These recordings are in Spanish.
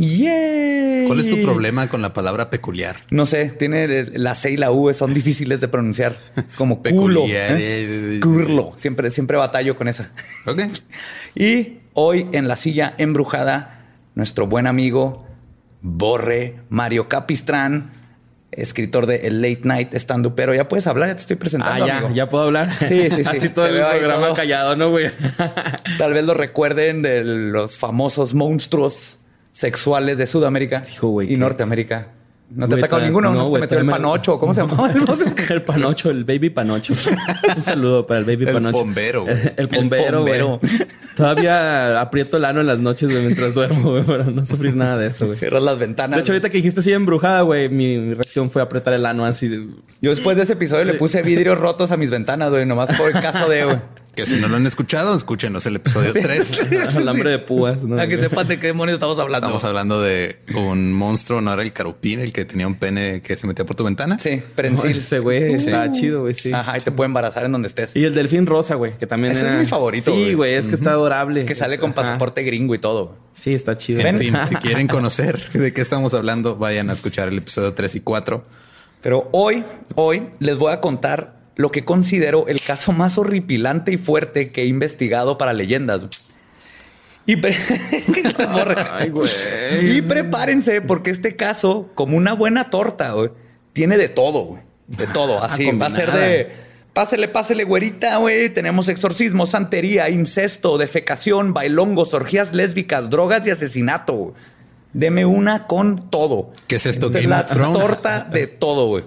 ¡Yay! ¿Cuál es tu problema con la palabra peculiar? No sé, tiene la C y la U, son difíciles de pronunciar. Como culo. ¿eh? Curlo. Siempre, siempre batallo con esa. Ok. Y hoy en la silla embrujada, nuestro buen amigo Borre Mario Capistrán, escritor de El Late Night Stand pero Ya puedes hablar, ya te estoy presentando. Ah, ya, amigo. ya puedo hablar. Sí, sí, sí. Así todo el programa todo. callado, ¿no, güey? Tal vez lo recuerden de los famosos monstruos sexuales de Sudamérica Hijo, y qué- Norteamérica. ¿No te atacó tra- ninguno? ¿No, te güey, metió el panocho? ¿Cómo se llamaba? el panocho, el baby panocho. Un saludo para el baby El panocho. bombero. El, bombero, güey. bombero. Todavía aprieto el ano en las noches, güey, mientras duermo, güey, para no sufrir nada de eso, güey. Cierras las ventanas. De hecho, ahorita que dijiste así embrujada, güey, mi, mi reacción fue apretar el ano así. de- Yo después de ese episodio le puse vidrios rotos a mis ventanas, güey, nomás por el caso de, güey. Que si no lo han escuchado, escúchenos el episodio 3. Alambre de púas, ¿no? Para que sepan de qué demonios estamos hablando. Estamos hablando de un monstruo, no era el carupín, el que tenía un pene que se metía por tu ventana. Sí, prensil. Ese güey está chido, güey, sí. Ajá, y te puede embarazar en donde estés. Y el delfín rosa, güey, que también Ese es mi favorito, Sí, güey. es que está adorable. Que sale con Ajá. pasaporte gringo y todo. Sí, está chido. En fin, si quieren conocer de qué estamos hablando, vayan a escuchar el episodio 3 y 4. Pero hoy, hoy les voy a contar lo que considero el caso más horripilante y fuerte que he investigado para leyendas. Y, pre- Ay, güey. y prepárense porque este caso, como una buena torta, güey, tiene de todo, güey. De todo. Así va a ser de pásele, pásele, güerita, güey. Tenemos exorcismo, santería, incesto, defecación, bailongos, orgías lésbicas, drogas y asesinato. güey. Deme una con todo. ¿Qué es esto, Esta Game la of Thrones? torta de todo, güey.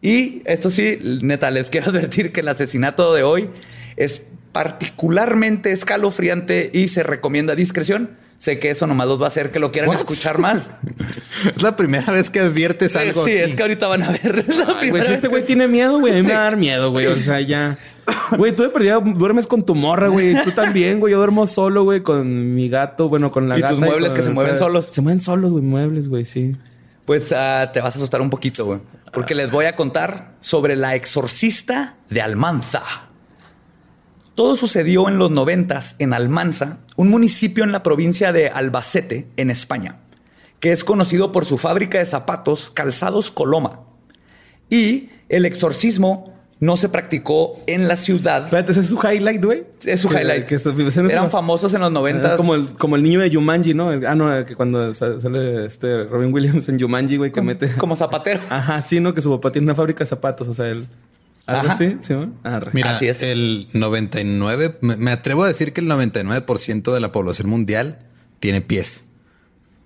Y esto sí, neta, les quiero advertir que el asesinato de hoy es particularmente escalofriante y se recomienda discreción. Sé que eso nomás los va a hacer que lo quieran What? escuchar más. Es la primera vez que adviertes algo. sí, aquí. es que ahorita van a ver. la Ay, si este güey que- tiene miedo, güey, a mí Sí. me va a dar miedo, güey. O sea, ya. Güey, tú de perdida duermes con tu morra, güey. Tú también, güey. Yo duermo solo, güey, con mi gato, bueno, con la Y gata. tus muebles con que se mueven solos. Se mueven solos, güey, muebles, güey, sí. Pues ah, te vas a asustar un poquito, güey. Porque les voy a contar sobre la exorcista de Almanza. Todo sucedió en los noventas en Almanza, un municipio en la provincia de Albacete, en España, que es conocido por su fábrica de zapatos calzados Coloma. Y el exorcismo no se practicó en la ciudad. Espérate, ese es su highlight, güey. Es su Que- highlight. Que se- se- se- Eran famosos en los noventas. Como el, como el niño de Jumanji, ¿no? El- ah, no, que cuando sa- sale este Robin Williams en Jumanji, güey, que mete. como zapatero. Ajá, sí, ¿no? Que su papá tiene una fábrica de zapatos, o sea, él. ¿Algo Ajá. así? ¿Sí. Mira, Así es. el 99, me, me atrevo a decir que el 99% de la población mundial tiene pies.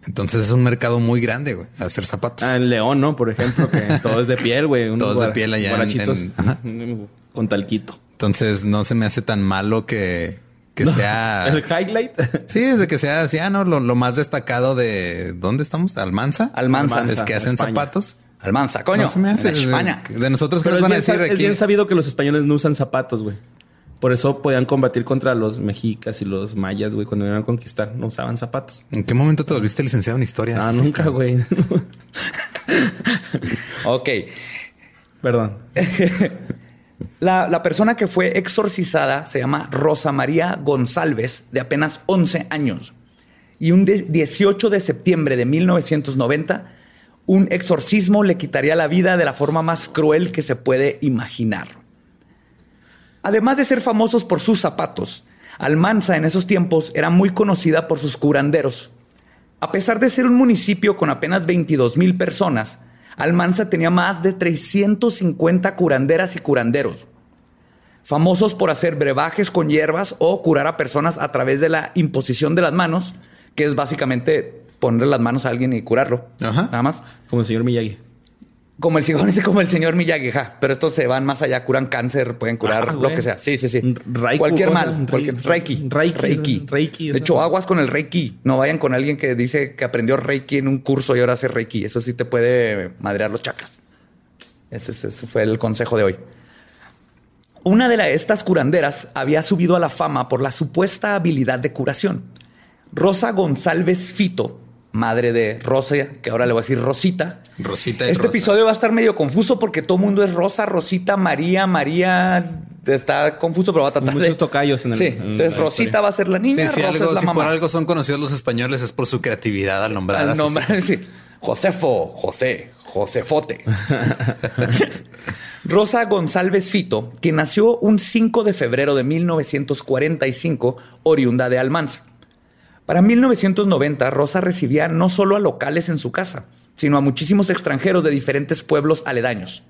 Entonces es un mercado muy grande, güey, hacer zapatos. Ah, en León, ¿no? Por ejemplo, que todo es de piel, güey. Todo es de piel allá en- en- ajá. Con talquito. Entonces no se me hace tan malo que, que sea... El highlight. Sí, desde que sea así, ah, no, lo, lo más destacado de ¿dónde estamos? Almanza. Almanza. Es que hacen España. zapatos. Almanza, coño. No se me hace. En España. De, de nosotros, ¿qué Pero nos van a decir es bien sabido que los españoles no usan zapatos, güey. Por eso podían combatir contra los mexicas y los mayas, güey, cuando iban a conquistar. No usaban zapatos. ¿En qué momento te volviste licenciado en historia? Ah, nunca, güey. Ok. Perdón. La, la persona que fue exorcizada se llama Rosa María González, de apenas 11 años. Y un de- 18 de septiembre de 1990, un exorcismo le quitaría la vida de la forma más cruel que se puede imaginar. Además de ser famosos por sus zapatos, Almanza en esos tiempos era muy conocida por sus curanderos. A pesar de ser un municipio con apenas 22 mil personas, Almanza tenía más de 350 curanderas y curanderos, famosos por hacer brebajes con hierbas o curar a personas a través de la imposición de las manos, que es básicamente ponerle las manos a alguien y curarlo. Ajá. Nada más. Como el señor Miyagi. Como el, señor- como el señor Miyagi, ja. pero estos se van más allá, curan cáncer, pueden curar Ah, lo que sea. Sí, sí, sí. Raiku, cualquier mal, cualquier reiki, reiki, reiki, reiki, De hecho, aguas con el reiki. No vayan con alguien que dice que aprendió reiki en un curso y ahora hace reiki. Eso sí te puede madrear los chakras. Ese, ese- ese fue el consejo de hoy. Una de la- estas curanderas había subido a la fama por la supuesta habilidad de curación. Rosa González Fito, madre de Rosa, que ahora le voy a decir Rosita. Rosita Este Rosa. episodio va a estar medio confuso porque todo el mundo es Rosa, Rosita, María, María. Está confuso, pero va a tratar Muchos de... tocayos en el- Sí, en entonces historia. Rosita va a ser la Sí, niña, si, Rosa algo, es la si por algo son conocidos los españoles es por su creatividad al nombrar a Al sus nombre, hijos. sí. Josefo, José, Josefote. Rosa González Fito, que nació un 5 de febrero de 1945, oriunda de Almanza. Para 1990, Rosa recibía no solo a locales en su casa, sino a muchísimos extranjeros de diferentes pueblos aledaños.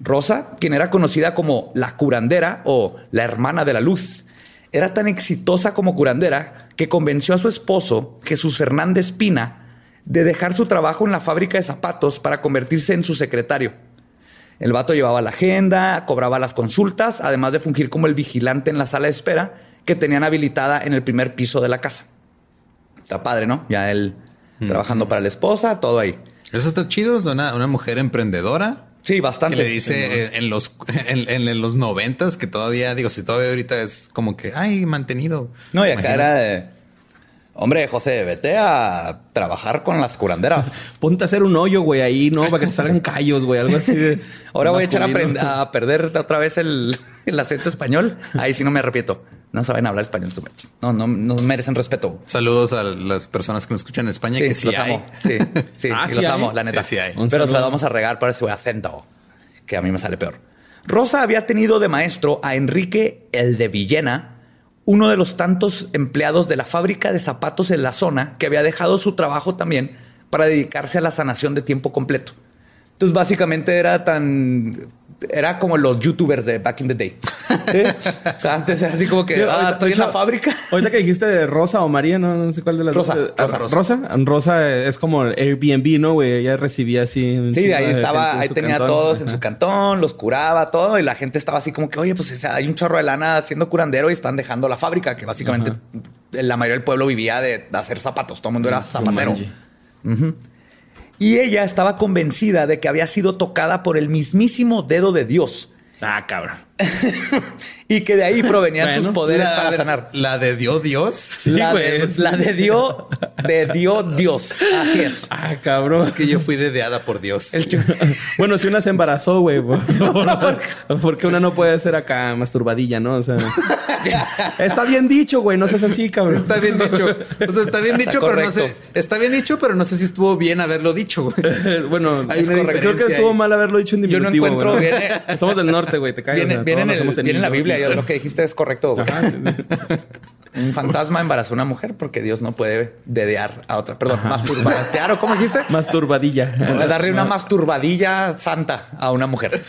Rosa, quien era conocida como la curandera o la hermana de la luz, era tan exitosa como curandera que convenció a su esposo, Jesús Fernández Pina, de dejar su trabajo en la fábrica de zapatos para convertirse en su secretario. El vato llevaba la agenda, cobraba las consultas, además de fungir como el vigilante en la sala de espera que tenían habilitada en el primer piso de la casa. Está padre, ¿no? Ya él trabajando para la esposa, todo ahí. Eso está chido. Es una, una mujer emprendedora Sí, que bastante. le dice en, en los en, en- en los noventas que todavía, digo, si todavía ahorita es como que, ay, mantenido. No, y acá Imagino. era de. Hombre, José, vete a trabajar con las curanderas. Ponte a hacer un hoyo, güey, ahí, ¿no? Para que te salgan callos, güey. Algo así de... Ahora voy a echar a perder otra vez el, el acento español. Ahí sí no me arrepiento. No saben hablar español. No, no, no merecen respeto. Saludos a las personas que nos escuchan en España, que sí los hay. amo. Sí, sí, Ah, y sí los hay. amo, la neta. Sí, sí hay. Pero se la vamos a regar por su acento, que a mí me sale peor. Rosa había tenido de maestro a Enrique el de Villena, uno de los tantos empleados de la fábrica de zapatos en la zona que había dejado su trabajo también para dedicarse a la sanación de tiempo completo. Entonces, básicamente era tan. Era como los youtubers de back in the day. ¿Sí? O sea, antes era así como que Sí, ah, ahorita- estoy en la fábrica. Ahorita que dijiste de Rosa o María, no, no sé cuál de las Rosa, dos. Rosa, Rosa. Rosa. Rosa es como el Airbnb, ¿no, güey? Ella recibía así. Sí, de ahí estaba, ahí tenía a todos en su cantón, los curaba, todo, y la gente estaba así como que, oye, pues hay un chorro de lana haciendo curandero y están dejando la fábrica, que básicamente la mayoría del pueblo vivía de, hacer zapatos, todo el mundo era zapatero. Jumanji. Y ella estaba convencida de que había sido tocada por el mismísimo dedo de Dios Ah, cabrón. y que de ahí provenían Bueno, sus poderes La- para sanar. La de Dios Dios. Sí, la, de, la de Dios, de Dios, Dios. Así es. Ah, cabrón. Que yo fui dedeada por Dios. El Bueno, si una se embarazó, güey. por- por- Porque una no puede ser acá masturbadilla, ¿no? O sea, está bien dicho, güey. No seas así, cabrón. Está bien dicho. O sea, está bien Está dicho, pero no sé. Está bien dicho, pero no sé si estuvo bien haberlo dicho. güey. bueno, es correcto. creo que estuvo ahí. mal haberlo dicho en Yo no diminutivo. encuentro, viene- Somos del norte, güey. Te caes. Viene, viene en, todos el- somos viene en la. Biblia, yo- lo que dijiste es correcto. güey. Ajá, sí, sí. Un fantasma embarazó a una mujer porque Dios no puede dedear a otra. Perdón, masturbatear o cómo dijiste? Masturbadilla. Darle una masturbadilla santa a una mujer.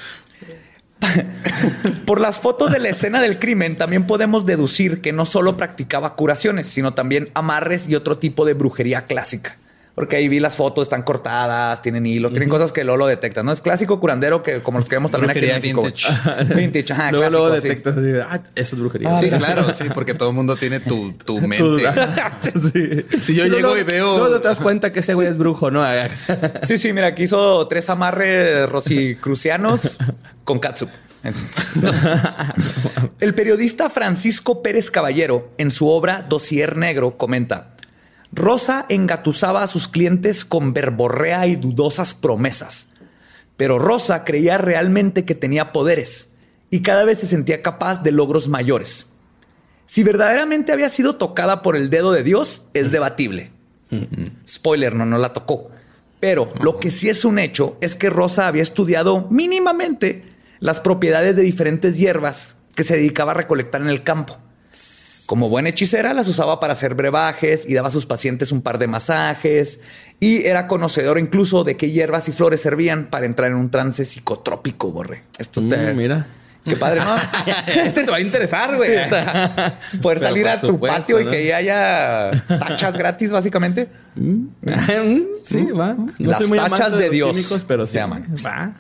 Por las fotos de la escena del crimen también podemos deducir que no solo practicaba curaciones, sino también amarres y otro tipo de brujería clásica. Porque ahí vi las fotos, están cortadas, tienen hilos, tienen cosas que luego lo detectan. No es clásico curandero que como los que vemos también aquí en Brujería México. vintage. vintage, ajá, luego, luego clásico, sí. detectas así, ah, eso es brujería. Ah, Sí, gracias. claro, sí, porque todo el mundo tiene tu, tu mente. sí. Si yo Y llego luego- y veo- Luego te das cuenta que ese güey es brujo, ¿no? Sí, sí, mira, aquí hizo tres amarres rosicrucianos con catsup. El periodista Francisco Pérez Caballero, en su obra Dossier Negro, comenta: Rosa engatusaba a sus clientes con verborrea y dudosas promesas. Pero Rosa creía realmente que tenía poderes y cada vez se sentía capaz de logros mayores. Si verdaderamente había sido tocada por el dedo de Dios, es debatible. Spoiler, no, no la tocó. Pero lo que sí es un hecho es que Rosa había estudiado mínimamente las propiedades de diferentes hierbas que se dedicaba a recolectar en el campo. Como buena hechicera, las usaba para hacer brebajes y daba a sus pacientes un par de masajes. Y era conocedor incluso de qué hierbas y flores servían para entrar en un trance psicotrópico, borre. Esto te. Mm, mira. Qué padre, ¿no? este te va a interesar, güey. Sí, o sea, poder salir a tu patio y que ahí haya tachas gratis, básicamente. Mm, sí, va. No Las tachas de Dios químicos, pero se sí. llaman. Va.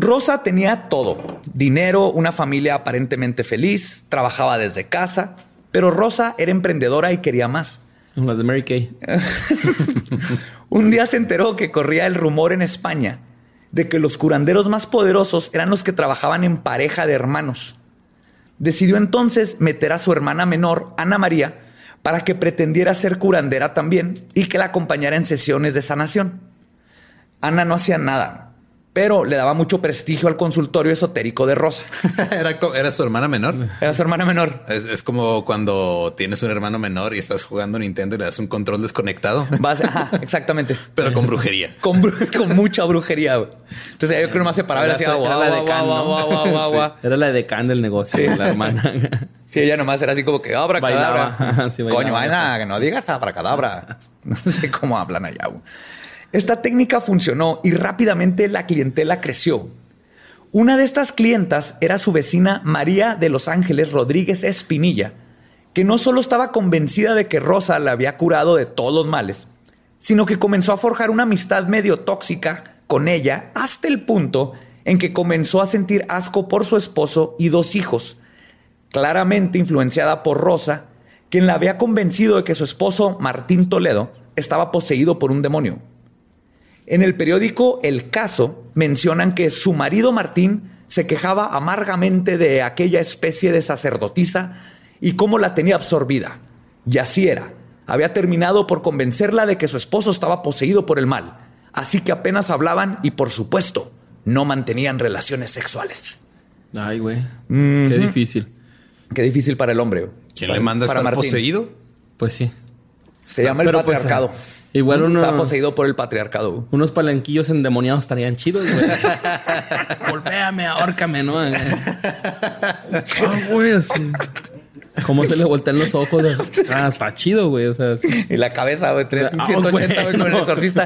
Rosa tenía todo. Dinero, una familia aparentemente feliz, trabajaba desde casa, pero Rosa era emprendedora y quería más. Las de Mary Kay. Un día se enteró que corría el rumor en España de que los curanderos más poderosos eran los que trabajaban en pareja de hermanos. Decidió entonces meter a su hermana menor, Ana María, para que pretendiera ser curandera también y que la acompañara en sesiones de sanación. Ana no hacía nada, pero le daba mucho prestigio al consultorio esotérico de Rosa. era, su hermana menor. Era su hermana menor. Es, es como cuando tienes un hermano menor y estás jugando Nintendo y le das un control desconectado, Vas- ajá, exactamente. pero con brujería. Con, mucha brujería. güey. Entonces yo creo que nomás se paraba y le Era su- era guau, la guau, ¿no? Sí. Era la decán del negocio, la hermana. Sí, ella nomás era así como que abra cadabra. Sí. Coño, Ana, que no digas abra cadabra. No sé cómo hablan allá. güey. Esta técnica funcionó y rápidamente la clientela creció. Una de estas clientas era su vecina María de Los Ángeles Rodríguez Espinilla, que no solo estaba convencida de que Rosa la había curado de todos los males, sino que comenzó a forjar una amistad medio tóxica con ella hasta el punto en que comenzó a sentir asco por su esposo y dos hijos, claramente influenciada por Rosa, quien la había convencido de que su esposo, Martín Toledo, estaba poseído por un demonio. En el periódico El Caso mencionan que su marido Martín se quejaba amargamente de aquella especie de sacerdotisa y cómo la tenía absorbida. Y así era. Había terminado por convencerla de que su esposo estaba poseído por el mal. Así que apenas hablaban y, por supuesto, no mantenían relaciones sexuales. Ay, güey. Qué difícil. Qué difícil para el hombre. güey. ¿Quién Para- le manda a para estar Martín. poseído? Pues sí. Se llama el Pero, pues, patriarcado. Igual uno- Está poseído por el patriarcado. güey. Unos palanquillos endemoniados estarían chidos, güey. Golpéame, ahórcame, ¿no? Ah, güey, así. ¿Cómo se le voltean los ojos? Ah, está chido, güey. O sea, sí. Y la cabeza, güey, Ah, 180 güey, con el exorcista.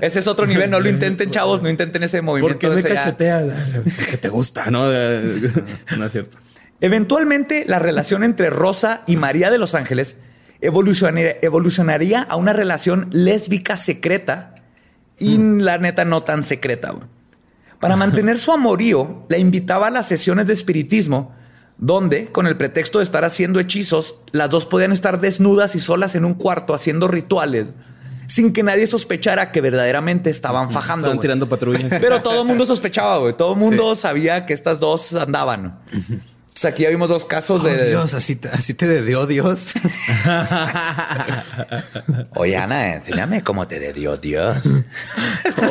Ese es otro nivel. No lo intenten, chavos. No intenten ese ¿por movimiento. qué me cacheteas? Porque te gusta, ¿no? No es cierto. Eventualmente, la relación entre Rosa y María de Los Ángeles evolucionaría, evolucionaría a una relación lésbica secreta y la neta no tan secreta. güey. Para mantener su amorío, la invitaba a las sesiones de espiritismo, donde, con el pretexto de estar haciendo hechizos, las dos podían estar desnudas y solas en un cuarto haciendo rituales, sin que nadie sospechara que verdaderamente estaban fajando. Estaban tirando patrullas. Pero todo el mundo sospechaba, güey. Todo el mundo sabía que estas dos andaban. Entonces aquí ya vimos dos casos Oh, de. Dios, así te, así te dio Dios. Oye, Ana, enséñame cómo te dio Dios.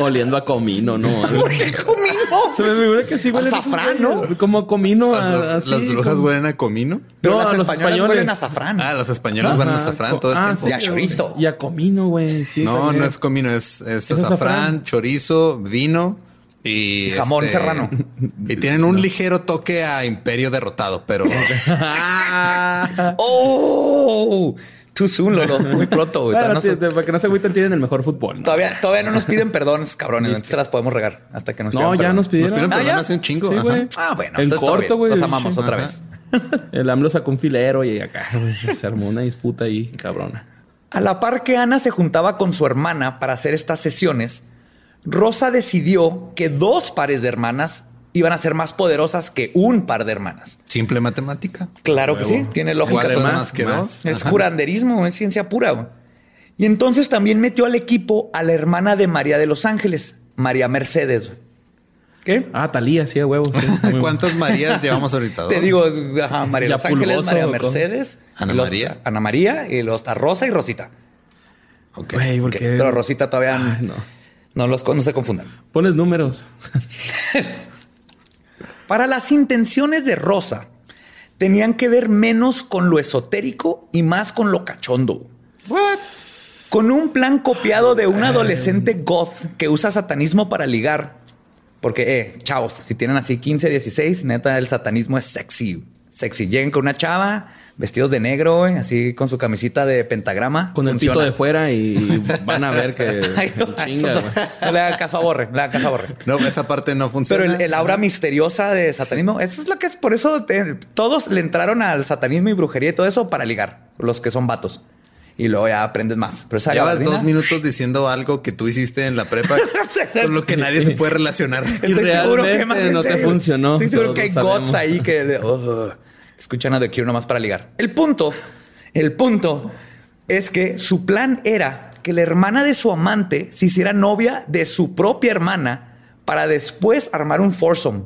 Oliendo a comino, ¿no? ¿Qué comimos? Se me figura que sí huele Azafrán, ¿no? Como a comino. Las, a- así, las brujas como- huelen a comino. Pero No, las los españoles. huelen a azafrán. Ah, los españoles van a Ajá, azafrán todo el ah, tiempo. Y a chorizo. Y a comino, güey. Sí, no, también. no es comino, es, es Es azafrán, azafrán. chorizo, vino y Jamón este, serrano. Y tienen un ligero toque a imperio derrotado, pero ¡Oh! Too soon, Lolo. Muy pronto, güey. No tío, se- para que no se agüiten, tienen el mejor fútbol. ¿no? Todavía, todavía no nos piden perdón, esos cabrones. Entonces se las podemos regar hasta que nos No, ya perdón. nos pidieron. Nos pidieron Ah, perdón hace un chingo. Sí. Ah, bueno. Todo corto, güey. Los amamos otra vez. El AMLO sacó un filero y acá se armó una disputa ahí, cabrona. A la par que Ana se juntaba con su hermana para hacer estas sesiones, Rosa decidió que dos pares de hermanas iban a ser más poderosas que un par de hermanas. Simple matemática. Claro que sí, tiene lógica. Más que más. dos. Es Ajá. curanderismo, es ciencia pura. güey. Y entonces también metió al equipo a la hermana de María de los Ángeles, María Mercedes. güey. ¿Qué? Ah, Talía, sí, a huevo. Sí. Muy- ¿Cuántas Marías llevamos ahorita? Te digo, ajá, María de los Ángeles, pulgoso, María. Mercedes, Ana los- María. Ana María y los está Rosa y Rosita. Ok. Pero Rosita todavía Ay, no. No. los, no se confundan. Pones números. Para las intenciones de Rosa, tenían que ver menos con lo esotérico y más con lo cachondo. Con un plan copiado de un adolescente goth que usa satanismo para ligar. Porque, eh, chavos, si tienen así 15, 16, neta, el satanismo es sexy. Sexy. Lleguen con una chava, vestidos de negro, güey, así con su camisita de pentagrama. Con el pito de fuera y van a ver que Ay, no, chinga, no, no le haga caso a Borre, no le haga caso a Borre. No, esa parte no funciona. Pero el, el aura misteriosa de satanismo, eso es lo que es. Por eso te- todos le entraron al satanismo y brujería y todo eso para ligar, los que son vatos. Y luego ya aprendes más. Pero esa Llevas gabardina- dos minutos diciendo algo que tú hiciste en la prepa con lo que nadie se puede relacionar. Estoy seguro que más no te funcionó, Estoy seguro que hay sabemos. ahí que oh, escuchan a The Cure nomás para ligar. El punto, el punto es que su plan era que la hermana de su amante se hiciera novia de su propia hermana para después armar un foursome.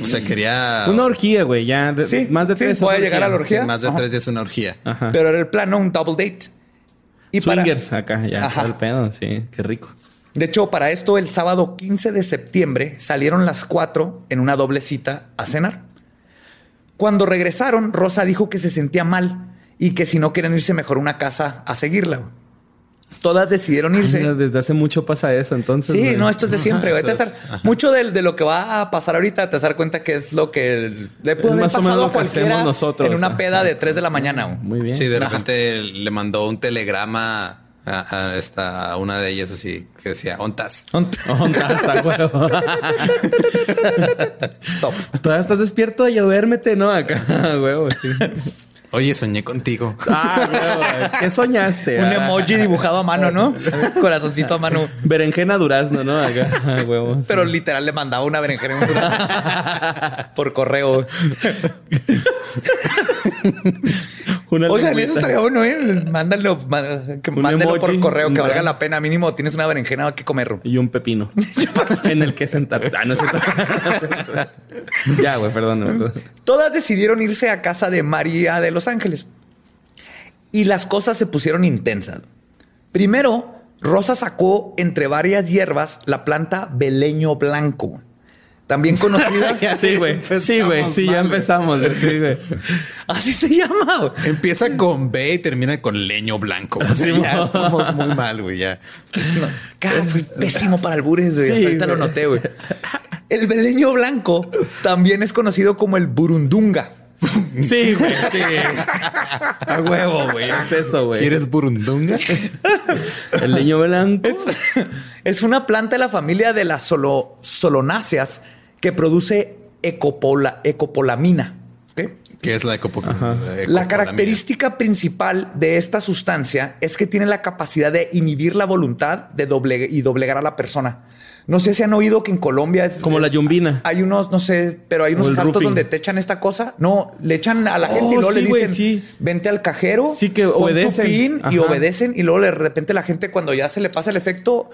O sea, quería... Una orgía, güey. Ya de- Sí, más de sí, tres. puede es llegar a la Sí, orgía. más de Ajá. tres es una orgía. Ajá. Pero era el plan, ¿no? Un double date. Y para- Swingers acá, ya. Ajá. todo el pedo, sí. Qué rico. De hecho, para esto, el sábado 15 de septiembre salieron las cuatro en una doble cita a cenar. Cuando regresaron, Rosa dijo que se sentía mal y que si no quieren irse mejor a una casa a seguirla. Todas decidieron irse. Desde hace mucho pasa eso, entonces. Sí, güey. no, esto es de siempre. güey. eso Te vas a es- mucho de, de lo que va a pasar ahorita te vas a dar cuenta que es lo que le puede Es haber más o menos lo a que cualquiera hacemos nosotros. en una peda de 3 de la mañana. güey. Muy bien. Sí, de Ajá. repente le mandó un telegrama a, a esta, a una de ellas así que decía, ¿ontas? Ondas, a huevo. Stop. Todavía estás despierto y duérmete, ¿no? Acá, huevo, sí. Oye, soñé contigo. Ah, huevo. ¿Qué soñaste? Un Ah, emoji dibujado a mano, ¿no? Corazoncito a mano. Berenjena durazno, ¿no? Acá, a huevo. sí. Pero literal le mandaba una berenjena durazno por correo. Una Oigan, eso estaría bueno, ¿eh? Mándalo, má- que Un mándenlo por correo, que valga la pena. Mínimo tienes una berenjena que comer. Y un pepino. en el que sentar. Ah, no ya, güey, perdón. Todas decidieron irse a casa de María de Los Ángeles. Y las cosas se pusieron intensas. Primero, Rosa sacó entre varias hierbas la planta beleño blanco. También conocida. Sí, güey. Sí, güey. Sí, ya empezamos. Sí, güey. Así se llama. güey. Empieza con B y termina con leño blanco. Sea, ya estamos muy mal, güey. Ya. No, cara, soy pésimo para albures, güey. Sí, Hasta ahorita güey. lo noté, güey. El beleño blanco también es conocido como el burundunga. Sí, güey. Sí. A huevo, güey. Es eso, güey. ¿Quieres burundunga? El leño blanco? Es una planta de la familia de las solo, solonáceas que produce ecopola, ecopolamina. ¿Qué es la ecopo- La ecopolamina? característica principal de esta sustancia es que tiene la capacidad de inhibir la voluntad de doble y doblegar a la persona. No sé si han oído que en Colombia es Como la yumbina. Hay unos, no sé, pero hay unos roofing. donde te echan esta cosa. No, le echan a la gente y Oh, luego sí, le dicen, sí. vente al cajero. Sí, que pon tu obedecen. pin y obedecen. Y luego de repente la gente, cuando ya se le pasa el efecto,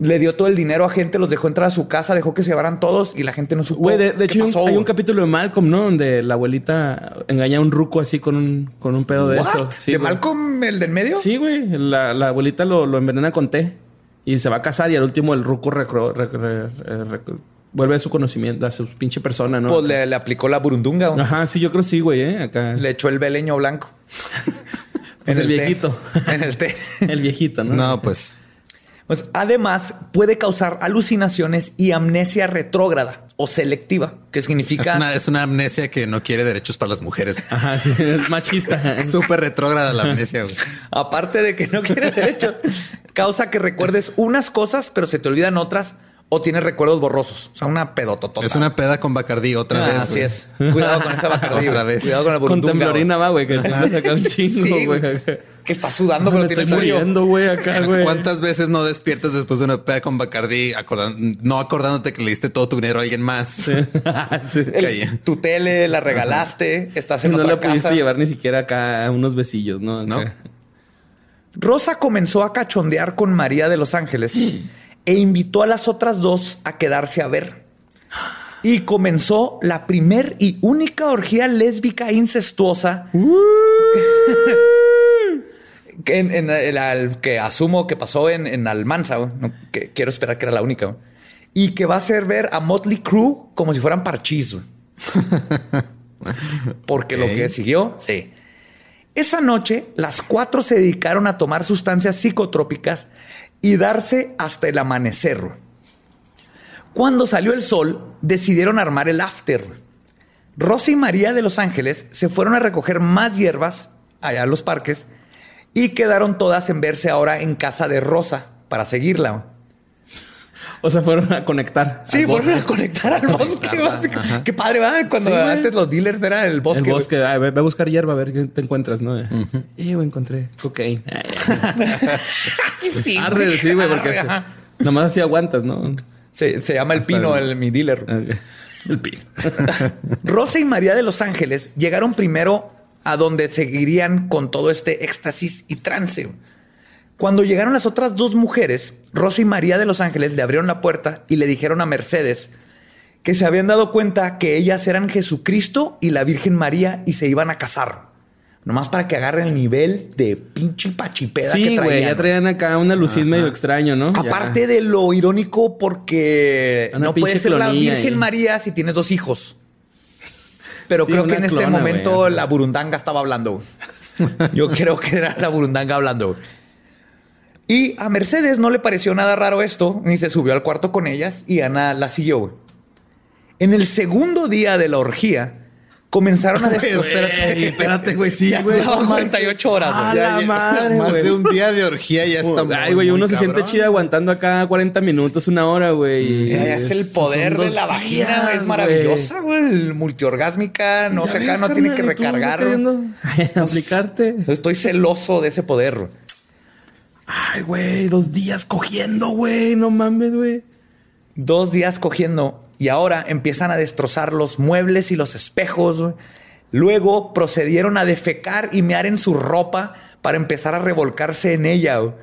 le dio todo el dinero a gente, los dejó entrar a su casa, dejó que se llevaran todos y la gente no supo. Güey, de, hecho, hay un- pasó, hay un güey. capítulo de Malcolm, ¿no? Donde la abuelita engaña a un ruco así con un, con un pedo de What? eso. Sí, ¿De güey. Malcolm, el del medio? Sí, güey. La, la abuelita lo, lo envenena con té y se va a casar y al último el ruco recro- rec- re- re- rec- vuelve a su conocimiento, a su pinche persona, ¿no? Pues le, le aplicó la burundunga. güey. Ajá, sí, yo creo sí, güey, ¿eh? Acá. Le echó el beleño blanco. Pues el té. viejito. En el té. el viejito, ¿no? No, pues Pues, además, puede causar alucinaciones y amnesia retrógrada o selectiva, que significa... Es una, es una amnesia que no quiere derechos para las mujeres. Ajá, sí, es machista. Súper retrógrada la amnesia. güey. aparte de que no quiere derechos, causa que recuerdes unas cosas, pero se te olvidan otras o tienes recuerdos borrosos. O sea, una pedototota. Es una peda con Bacardí otra Ah, vez. Así es. Cuidado con esa Bacardí. Otra vez. Cuidado con el Con temblorina va, güey, que te vas acá un chingo, güey. Que estás sudando, estoy tienes frío. muriendo, güey, acá, güey. ¿Cuántas veces no despiertas después de una peda con Bacardí no acordándote que le diste todo tu dinero a alguien más? Sí. Sí. El- Calle. tu tele la regalaste, estás en no otra le pudiste casa. llevar ni siquiera acá unos besillos, ¿no? ¿No? Rosa comenzó a cachondear con María de los Ángeles e invitó a las otras dos a quedarse a ver. Y comenzó la primer y única orgía lésbica incestuosa que, en, en el- al- que asumo que pasó en, en Almanza. No, que quiero esperar que era la única. Y que va a hacer ver a Motley Crue como si fueran parchís. Porque lo que siguió, sí. Esa noche, las cuatro se dedicaron a tomar sustancias psicotrópicas y darse hasta el amanecer. Cuando salió el sol, decidieron armar el after. Rosa y María de Los Ángeles se fueron a recoger más hierbas allá a los parques y quedaron todas en verse ahora en casa de Rosa para seguirla. O sea, fueron a conectar. Sí, fueron bosque. a conectar al bosque. Qué padre, ¿verdad? Cuando Sí, antes los dealers eran el bosque. El bosque, ay, ve, ve a buscar hierba a ver qué te encuentras, ¿no? Y güey, encontré cocaína. Sí, Arre, sí, güey, porque Arre, nomás así aguantas, ¿no? Se, se llama el pino, el- mi dealer. El pin. Rosa y María de Los Ángeles llegaron primero a donde seguirían con todo este éxtasis y trance. Cuando llegaron las otras dos mujeres, Rosa y María de Los Ángeles le abrieron la puerta y le dijeron a Mercedes que se habían dado cuenta que ellas eran Jesucristo y la Virgen María y se iban a casar. Nomás para que agarren el nivel de pinche pachipeda que Sí, traían. güey, ya traían acá una lucid medio extraño, ¿no? Ya. Aparte de lo irónico, porque Una no puede ser la Virgen ahí. María si tienes dos hijos. Pero Sí, creo que en este momento la burundanga estaba hablando. Yo creo que era la burundanga hablando. Güey. Y a Mercedes no le pareció nada raro esto, ni se subió al cuarto con ellas y Ana la siguió. güey. En el segundo día de la orgía, comenzaron a Güey, destrozar. espérate, espérate, güey. Sí, Ya güey. llevaban no mames. 48 horas. güey. A Ya- la ya- madre, Más güey. de un día de orgía ya está Ay, güey, uno se siente chido aguantando acá 40 minutos, una hora, güey. Ya es el poder de la vagina, güey, es maravillosa, güey. Multiorgásmica, no sé, acá no tiene que recargar. güey. aplicarte. Estoy celoso de ese poder. Ay, güey, dos días cogiendo, güey. No mames, güey. Dos días cogiendo y ahora empiezan a destrozar los muebles y los espejos. güey. Luego procedieron a defecar y mear en su ropa para empezar a revolcarse en ella. güey.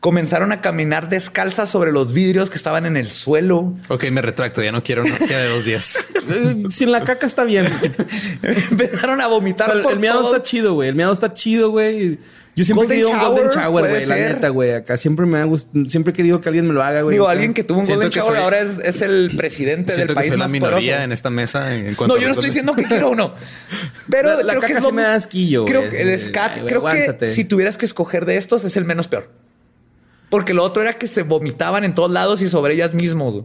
Comenzaron a caminar descalzas sobre los vidrios que estaban en el suelo. Ok, me retracto. Ya no quiero una de dos días. Sin la caca está bien. Empezaron a O vomitar sea, por el miado todo. está chido, güey. El miado está chido, güey. Yo siempre Golden he querido un golden shower, shower, güey. La neta, güey. Acá siempre me ha gustado. Siempre he querido que alguien me lo haga, güey. Digo, alguien que tuvo un Siento Golden que Shower soy- ahora es, es el presidente Siento del que país soy la más minoría poderoso. en esta mesa. En No, yo no estoy diciendo que quiero uno. Pero La- la creo que es sí me da asquillo, Creo que el scat, creo que si tuvieras que escoger de estos es el menos peor. Porque lo otro era que se vomitaban en todos lados y sobre ellas mismos.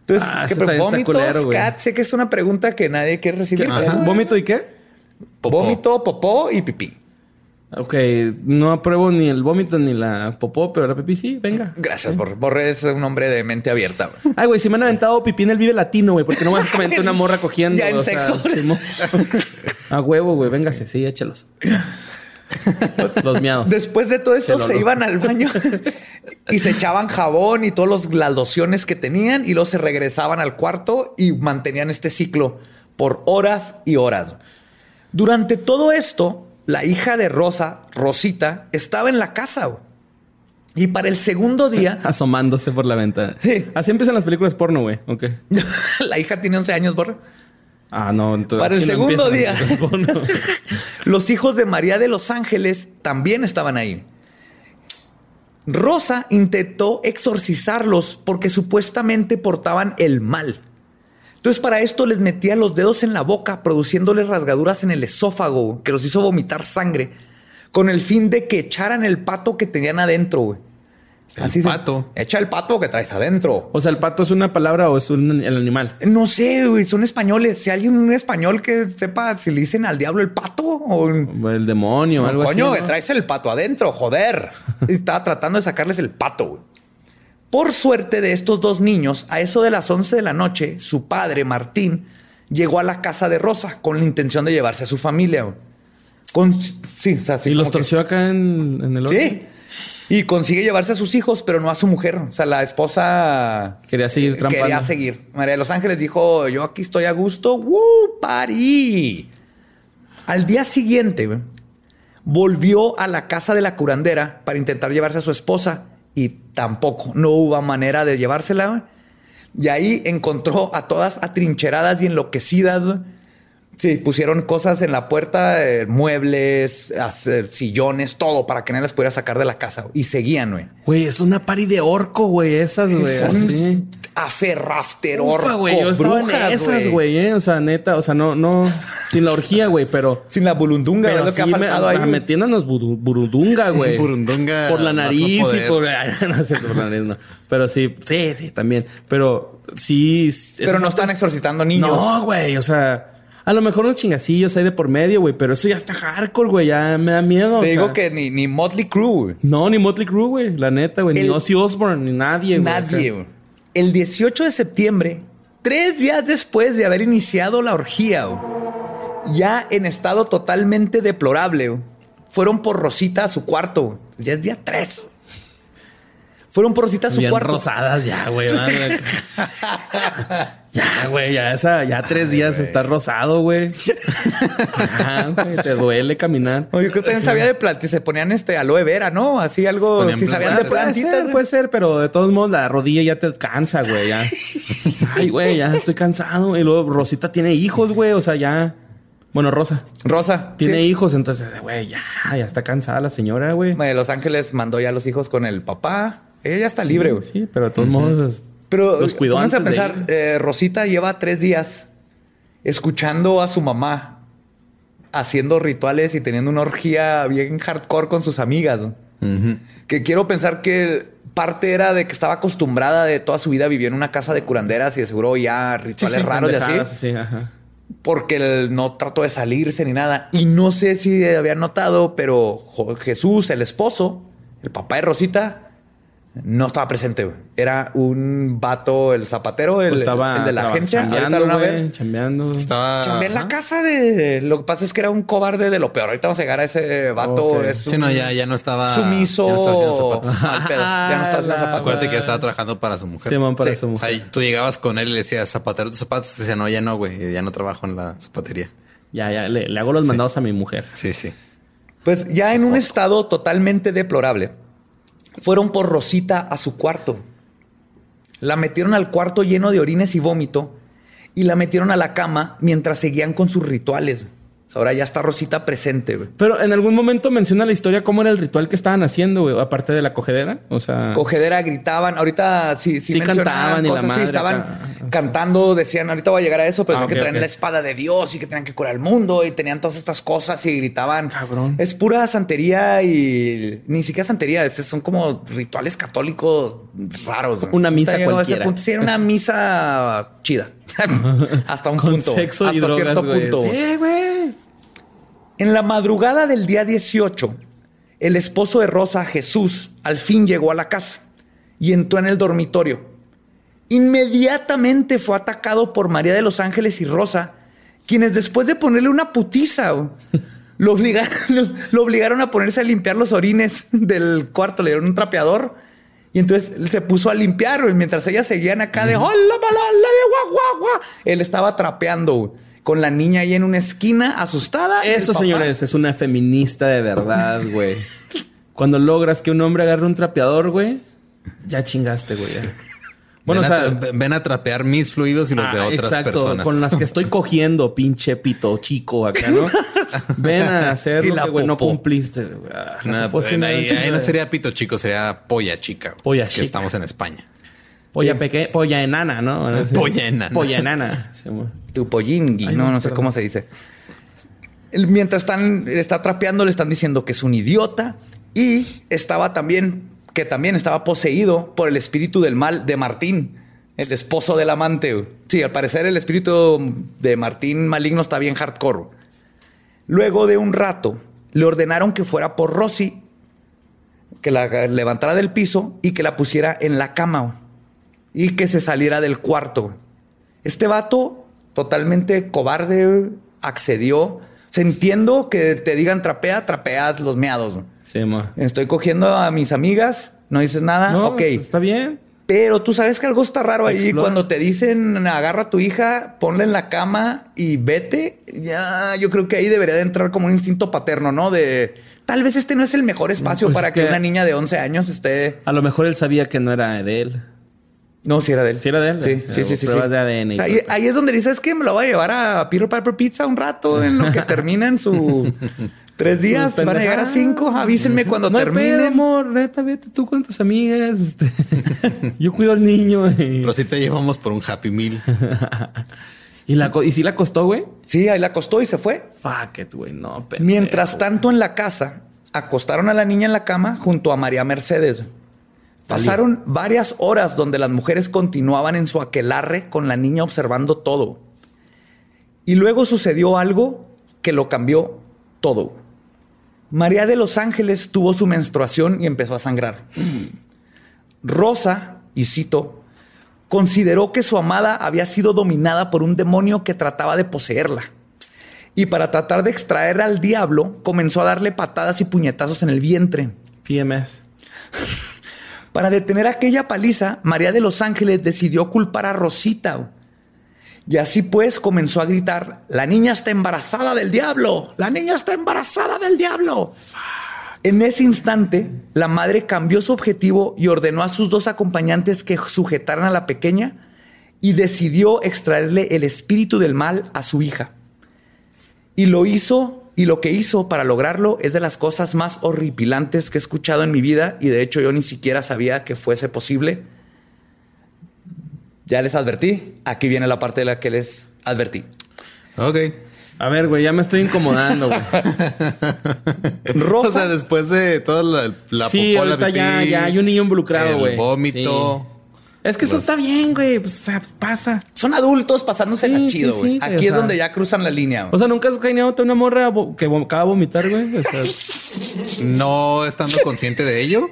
Entonces, Ah, ¿qué eso también está vómitos, culero? Sé que es una pregunta que nadie quiere recibir. ¿Vómito y qué? Popó. Vómito, popó y pipí. Ok, no apruebo ni el vómito ni la popó, pero la pipí sí, venga. Gracias, Borre. Borre es un hombre de mente abierta. güey. Ay, güey, si me han aventado pipí en el Vive Latino, güey, porque no vas a comentar una morra cogiendo. Ya en o sea, sexo. A huevo, güey, véngase, sí, échalos. Los miados. Después de todo esto, Se iban al baño y se echaban jabón y todas las lociones que tenían y luego se regresaban al cuarto y mantenían este ciclo por horas y horas. Durante todo esto, la hija de Rosa, Rosita, estaba en la casa. güey. Y para el segundo día, Asomándose por la ventana. Sí. Así empiezan las películas porno, güey. Ok. la hija tiene 11 años, Borre. Ah, no. entonces Para el no segundo día. Los hijos de María de los Ángeles también estaban ahí. Rosa intentó exorcizarlos porque supuestamente portaban el mal. Entonces para esto les metía los dedos en la boca, produciéndoles rasgaduras en el esófago, que los hizo vomitar sangre, con el fin de que echaran el pato que tenían adentro. güey. El Así se- pato. Echa el pato que traes adentro. O sea, ¿el pato es una palabra o es un, el animal? No sé, güey, son españoles. Si hay un español que sepa si le dicen al diablo el pato o O el demonio o algo Coño, así. que ¿no? traes el pato adentro, joder. Y Estaba tratando de sacarles el pato. güey. Por suerte de estos dos niños, a eso de las 11 de la noche, su padre, Martín, llegó a la casa de Rosa con la intención de llevarse a su familia. Con, sí, o sea, así y los que- torció acá en, en el otro. Sí. Y consigue llevarse a sus hijos, pero no a su mujer. O sea, la esposa Quería seguir trampando. quería seguir. María de los Ángeles dijo: Yo aquí estoy a gusto. ¡Woo! ¡Parí! Al día siguiente, volvió a la casa de la curandera para intentar llevarse a su esposa y tampoco, no hubo manera de llevársela. Y ahí encontró a todas atrincheradas y enloquecidas. Sí, pusieron cosas en la puerta, eh, muebles, hacer sillones, todo para que nadie las pudiera sacar de la casa. Y seguían, güey. Güey, es una pari de orco, güey. Esas, güey. Son así. aferrafter, Ufa, orco, güey. Yo estaba en brujas, esas, güey, eh. O sea, neta. O sea, no, no. Sin la orgía, güey, pero. Sin la bulundunga, Pero es lo que ha me, faltado ahí. me güey. metiéndonos buru- burundunga, güey. Burundunga Por la no nariz y por. no cierto, por la nariz, no. Pero sí, sí, sí, también. Pero sí. Pero no están exorcitando niños. No, güey. O sea, a lo mejor unos chingacillos hay de por medio, güey. Pero eso ya está hardcore, güey. Ya me da miedo. Te o digo sea. que ni, ni Motley Crue, güey. No, ni Motley Crue, güey. La neta, güey. Ni Ozzy Osbourne, ni nadie, güey. Nadie, güey. El 18 de septiembre, tres días después de haber iniciado la orgía, güey, ya en estado totalmente deplorable, güey, fueron por Rosita a su cuarto. güey. Ya es día 3. Fueron por Rosita a su Bien cuarto. rosadas ya, güey. ya, güey, ya esa, ya tres días está rosado, güey. Ya, güey, te duele caminar. Oye, que también sabía de plantas. Se ponían este aloe vera, ¿no? Así algo. Si sabían de. Puede plantitas. ser, puede ser, pero de todos modos la rodilla ya te cansa, güey. Ya. Ay, güey, ya estoy cansado. Y luego Rosita tiene hijos, güey. O sea, ya. Bueno, Rosa Rosa. tiene sí. hijos, entonces, güey, ya, ya está cansada la señora, güey. De Los Ángeles mandó ya a los hijos con el papá. Ella ya está libre, güey. Sí, pero de todos modos es- Pero los cuidó pónganse a de pensar, eh, Rosita lleva tres días escuchando a su mamá haciendo rituales y teniendo una orgía bien hardcore con sus amigas. Que quiero pensar que parte era de que estaba acostumbrada de toda su vida vivió en una casa de curanderas y de seguro ya rituales sí, raros y así. sí, ajá. Porque él no trató de salirse ni nada. Y no sé si habían notado, pero Jesús, el esposo, el papá de Rosita, no estaba presente. güey. Era un vato, el zapatero, el, Pues estaba, el de la estaba agencia. Ahorita chambeando, lo van a ver. güey, chambeando. Estaba. En la casa de. Lo que pasa es que era un cobarde de lo peor. Ahorita vamos a llegar a ese vato. Es Sí, no, ya, ya no estaba. Sumiso. Ya no estaba haciendo zapatos. pedo. Ya no estaba haciendo zapatos. Acuérdate que ya estaba trabajando para su mujer. Simón para Sí. su O mujer. sea, tú llegabas con él y le decías, zapatero tus zapatos. Te decía, no, ya no, güey. Ya no trabajo en la zapatería. Ya, ya, le, le hago los mandados a mi mujer. Sí, sí. Pues ya en un estado totalmente deplorable, fueron por Rosita a su cuarto. La metieron al cuarto lleno de orines y vómito y la metieron a la cama mientras seguían con sus rituales. Ahora ya está Rosita presente. güey. Pero en algún momento menciona la historia cómo era el ritual que estaban haciendo, güey, aparte de la cogedera. O sea, Cogedera, gritaban. Ahorita sí, sí, Sí cantaban y la cosas, sí, madre estaban acá. cantando, decían, ahorita voy a llegar a eso, pero Ah, que traían la espada de Dios y que tenían que curar el mundo y tenían todas estas cosas y gritaban. Cabrón. Es pura santería y ni siquiera santería, son como rituales católicos raros. güey. Una misa llegó a ese cualquiera. punto. Sí, era una misa chida. Hasta un con punto. sexo hasta y drogas, cierto güey. punto. Sí, güey. En la madrugada del día 18, el esposo de Rosa, Jesús, al fin llegó a la casa y entró en el dormitorio. Inmediatamente fue atacado por María de los Ángeles y Rosa, quienes después de ponerle una putiza, lo obligaron, lo obligaron a ponerse a limpiar los orines del cuarto, le dieron un trapeador. Y entonces él se puso a limpiar, mientras ellas seguían acá de hola, mala, la de guau, guau, guau". Él estaba trapeando, güey, con la niña ahí en una esquina, asustada. Eso, señores, es una feminista de verdad, güey. Cuando logras que un hombre agarre un trapeador, güey, ya chingaste, güey. Bueno, ven, o sea, a ven a trapear mis fluidos y los de Ah, otras exacto, personas. Con las que estoy cogiendo, pinche pito chico acá, ¿no? Ven a hacer Y lo la que, güey, no cumpliste. güey. Ah, No, pues, ahí, ahí no sería pito chico, sería polla chica. Polla que chica. estamos en España. Polla pequeña, polla enana, ¿no? Bueno, sí. Polla enana. Polla enana. Sí. Tu pollingui, Ay, no, no, no sé cómo se dice. Mientras están, está trapeando, le están diciendo que es un idiota y estaba también que también estaba poseído por el espíritu del mal de Martín, el esposo del amante. Sí, al parecer el espíritu de Martín maligno está bien hardcore. Luego de un rato, le ordenaron que fuera por Rosy, que la levantara del piso y que la pusiera en la cama güey, y que se saliera del cuarto. Este vato, totalmente cobarde, accedió. O sea, entiendo que te digan trapea, trapeas los meados. Sí, ma. Estoy cogiendo a mis amigas, no dices nada, No, ok. Está bien. Pero tú sabes que algo está raro ahí Explora. cuando te dicen agarra a tu hija, ponla en la cama y vete. Ya, yo creo que ahí debería de entrar como un instinto paterno, ¿no? De tal vez este no es el mejor espacio pues para es que, que- una niña de 11 años esté. A lo mejor él sabía que no era de él. No, si era de él. Sí era de él. Sí, sí, sí, sí. pruebas sí. de ADN O sea, ahí, ahí es donde dices que me lo voy a llevar a Peter Piper Pizza un rato en lo que terminen su tres días. Van a llegar a cinco. Avísenme cuando no hay terminen. pedo, amor, neta, vete tú con tus amigas. este. Yo cuido al niño. Y, Pero sí te llevamos por un Happy Meal. y, la, y sí la costó, güey. Sí, ahí la acostó y se fue. Fuck it, güey. No, pendejo. Mientras tanto, en la casa, acostaron a la niña en la cama junto a María Mercedes. Pasaron varias horas donde las mujeres continuaban en su aquelarre con la niña observando todo. Y luego sucedió algo que lo cambió todo. María de los Ángeles tuvo su menstruación y empezó a sangrar. Rosa, y cito, consideró que su amada había sido dominada por un demonio que trataba de poseerla. Y para tratar de extraer al diablo, comenzó a darle patadas y puñetazos en el vientre. PMS. Para detener aquella paliza, María de los Ángeles decidió culpar a Rosita. Y así pues comenzó a gritar, la niña está embarazada del diablo, la niña está embarazada del diablo. En ese instante, la madre cambió su objetivo y ordenó a sus dos acompañantes que sujetaran a la pequeña y decidió extraerle el espíritu del mal a su hija. Y lo hizo, y lo que hizo para lograrlo es de las cosas más horripilantes que he escuchado en mi vida, y de hecho yo ni siquiera sabía que fuese posible. Ya les advertí, aquí viene la parte de la que les advertí. Ok. A ver, güey, ya me estoy incomodando, güey. Rosa, O sea, después de toda la, la sí, popó, la ahorita ya, ya hay un niño involucrado, güey. vómito. Sí. Es que eso Los- está bien, güey. Pues, o sea, pasa. son adultos pasándose Sí, la chido, sí, güey. Aquí es sea. donde ya cruzan la línea. güey. O sea, nunca has cañado a una morra que acaba de vomitar, güey. O sea, No estando consciente de ello.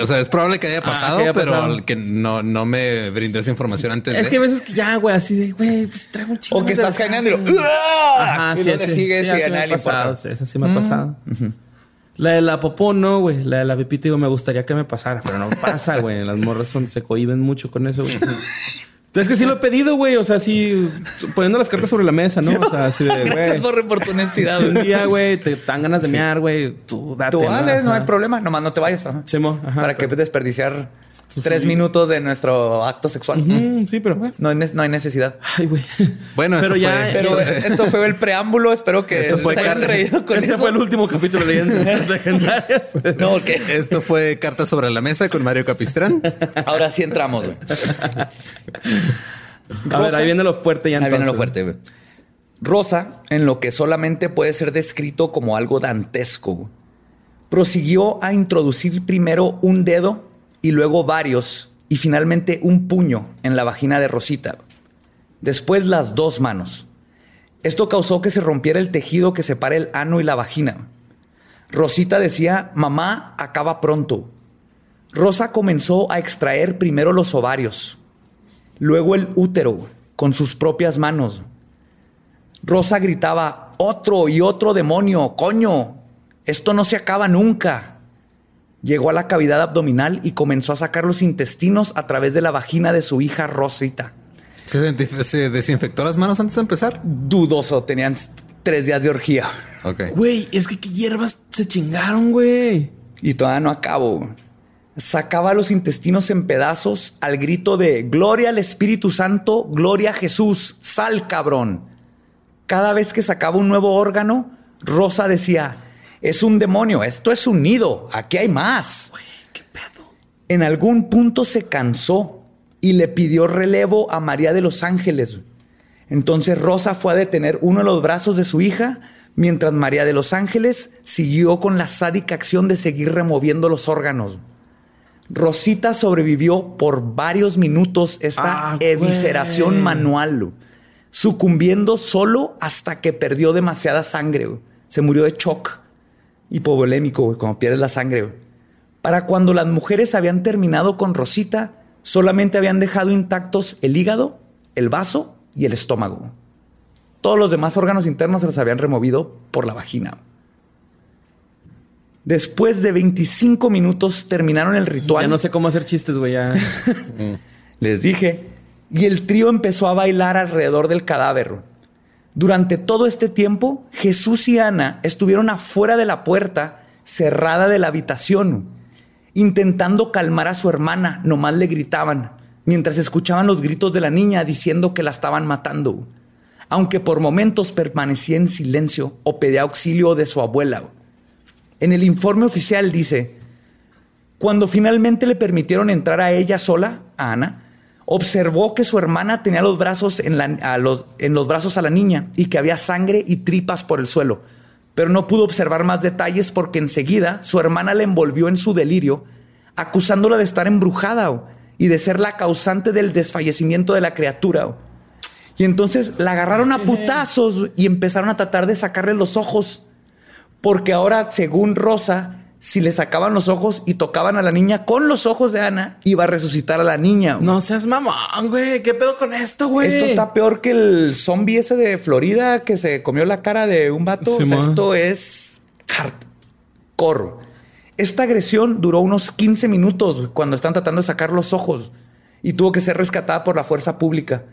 O sea, es probable que haya Ah, pasado, que haya pero pasado. que no, no me brindó esa información antes es de. que a veces que ya, güey, así de, güey, pues traigo un chingo. o que estás caminando y lo... Ajá, y sí, no le sí, sigues sí, y así me ha pasado. Esa sí me ha pasado. La de la popó, no, güey. La de la pipí, digo, me gustaría que me pasara, pero no pasa, güey. Las morras son, se cohiben mucho con eso, güey. Entonces, es que sí lo he pedido, güey. O sea, sí, poniendo las cartas sobre la mesa, ¿no? O sea, así de, Gracias güey. por, por tu honestidad. Si un día, güey, te dan ganas de mear, güey, tú date. Tú dale, no hay problema. Nomás no te vayas. ajá. Simón, ajá, Para que pero- desperdiciar tres minutos de nuestro acto sexual. Sí, pero. No, no hay necesidad. Ay, güey. Bueno, pero esto ya. fue- Pero esto fue el preámbulo. Espero que Esto fue se hayan reído con este eso. fue el último capítulo de leyendas legendarias. No, ok. Esto fue Cartas sobre la Mesa con Mario Capistrán. Ahora sí entramos. güey. A ver, ahí viene lo fuerte ya Ahí viene lo fuerte. güey. Rosa, en lo que solamente puede ser descrito como algo dantesco, güey, prosiguió a introducir primero un dedo y luego varios y finalmente un puño en la vagina de Rosita. Después las dos manos. Esto causó que se rompiera el tejido que separa el ano y la vagina. Rosita decía, mamá, acaba pronto. Rosa comenzó a extraer primero los ovarios, luego el útero con sus propias manos. Rosa gritaba, otro y otro demonio, coño, esto no se acaba nunca. Llegó a la cavidad abdominal y comenzó a sacar los intestinos a través de la vagina de su hija Rosita. ¿Se, desinfectó las manos antes de empezar? Dudoso, tenían tres días de orgía. Ok. Güey, es que qué hierbas se chingaron, güey. Y todavía no acabo. Sacaba los intestinos en pedazos al grito de Gloria al Espíritu Santo, Gloria a Jesús, sal cabrón. Cada vez que sacaba un nuevo órgano, Rosa decía, es un demonio, esto es un nido, aquí hay más. En algún punto se cansó y le pidió relevo a María de los Ángeles. Entonces Rosa fue a detener uno de los brazos de su hija, mientras María de los Ángeles siguió con la sádica acción de seguir removiendo los órganos. Rosita sobrevivió por varios minutos esta Ah, evisceración güey. manual, güey, sucumbiendo solo hasta que perdió demasiada sangre. güey. Se murió de shock hipovolémico, cuando pierdes la sangre. Para cuando las mujeres habían terminado con Rosita, solamente habían dejado intactos el hígado, el vaso y el estómago. Todos los demás órganos internos se los habían removido por la vagina. Después de 25 minutos terminaron el ritual. Ya no sé cómo hacer chistes, güey. Ya. Les dije. Y el trío empezó a bailar alrededor del cadáver. Durante todo este tiempo, Jesús y Ana estuvieron afuera de la puerta cerrada de la habitación, intentando calmar a su hermana. Nomás le gritaban, mientras escuchaban los gritos de la niña diciendo que la estaban matando. Aunque por momentos permanecía en silencio o pedía auxilio de su abuela. En el informe oficial dice, cuando finalmente le permitieron entrar a ella sola, a Ana, observó que su hermana tenía los brazos en, la- a los, en los brazos a la niña y que había sangre y tripas por el suelo. Pero no pudo observar más detalles porque enseguida su hermana la envolvió en su delirio, acusándola de estar embrujada y de ser la causante del desfallecimiento de la criatura. Y entonces la agarraron a putazos y empezaron a tratar de sacarle los ojos. Porque ahora, según Rosa, si le sacaban los ojos y tocaban a la niña con los ojos de Ana, iba a resucitar a la niña. No seas mamón, güey. ¿Qué pedo con esto, güey? Esto está peor que el zombie ese de Florida que se comió la cara de un vato. O sea, Simón. esto es hardcore. Esta agresión duró unos 15 minutos cuando están tratando de sacar los ojos y tuvo que ser rescatada por la fuerza pública.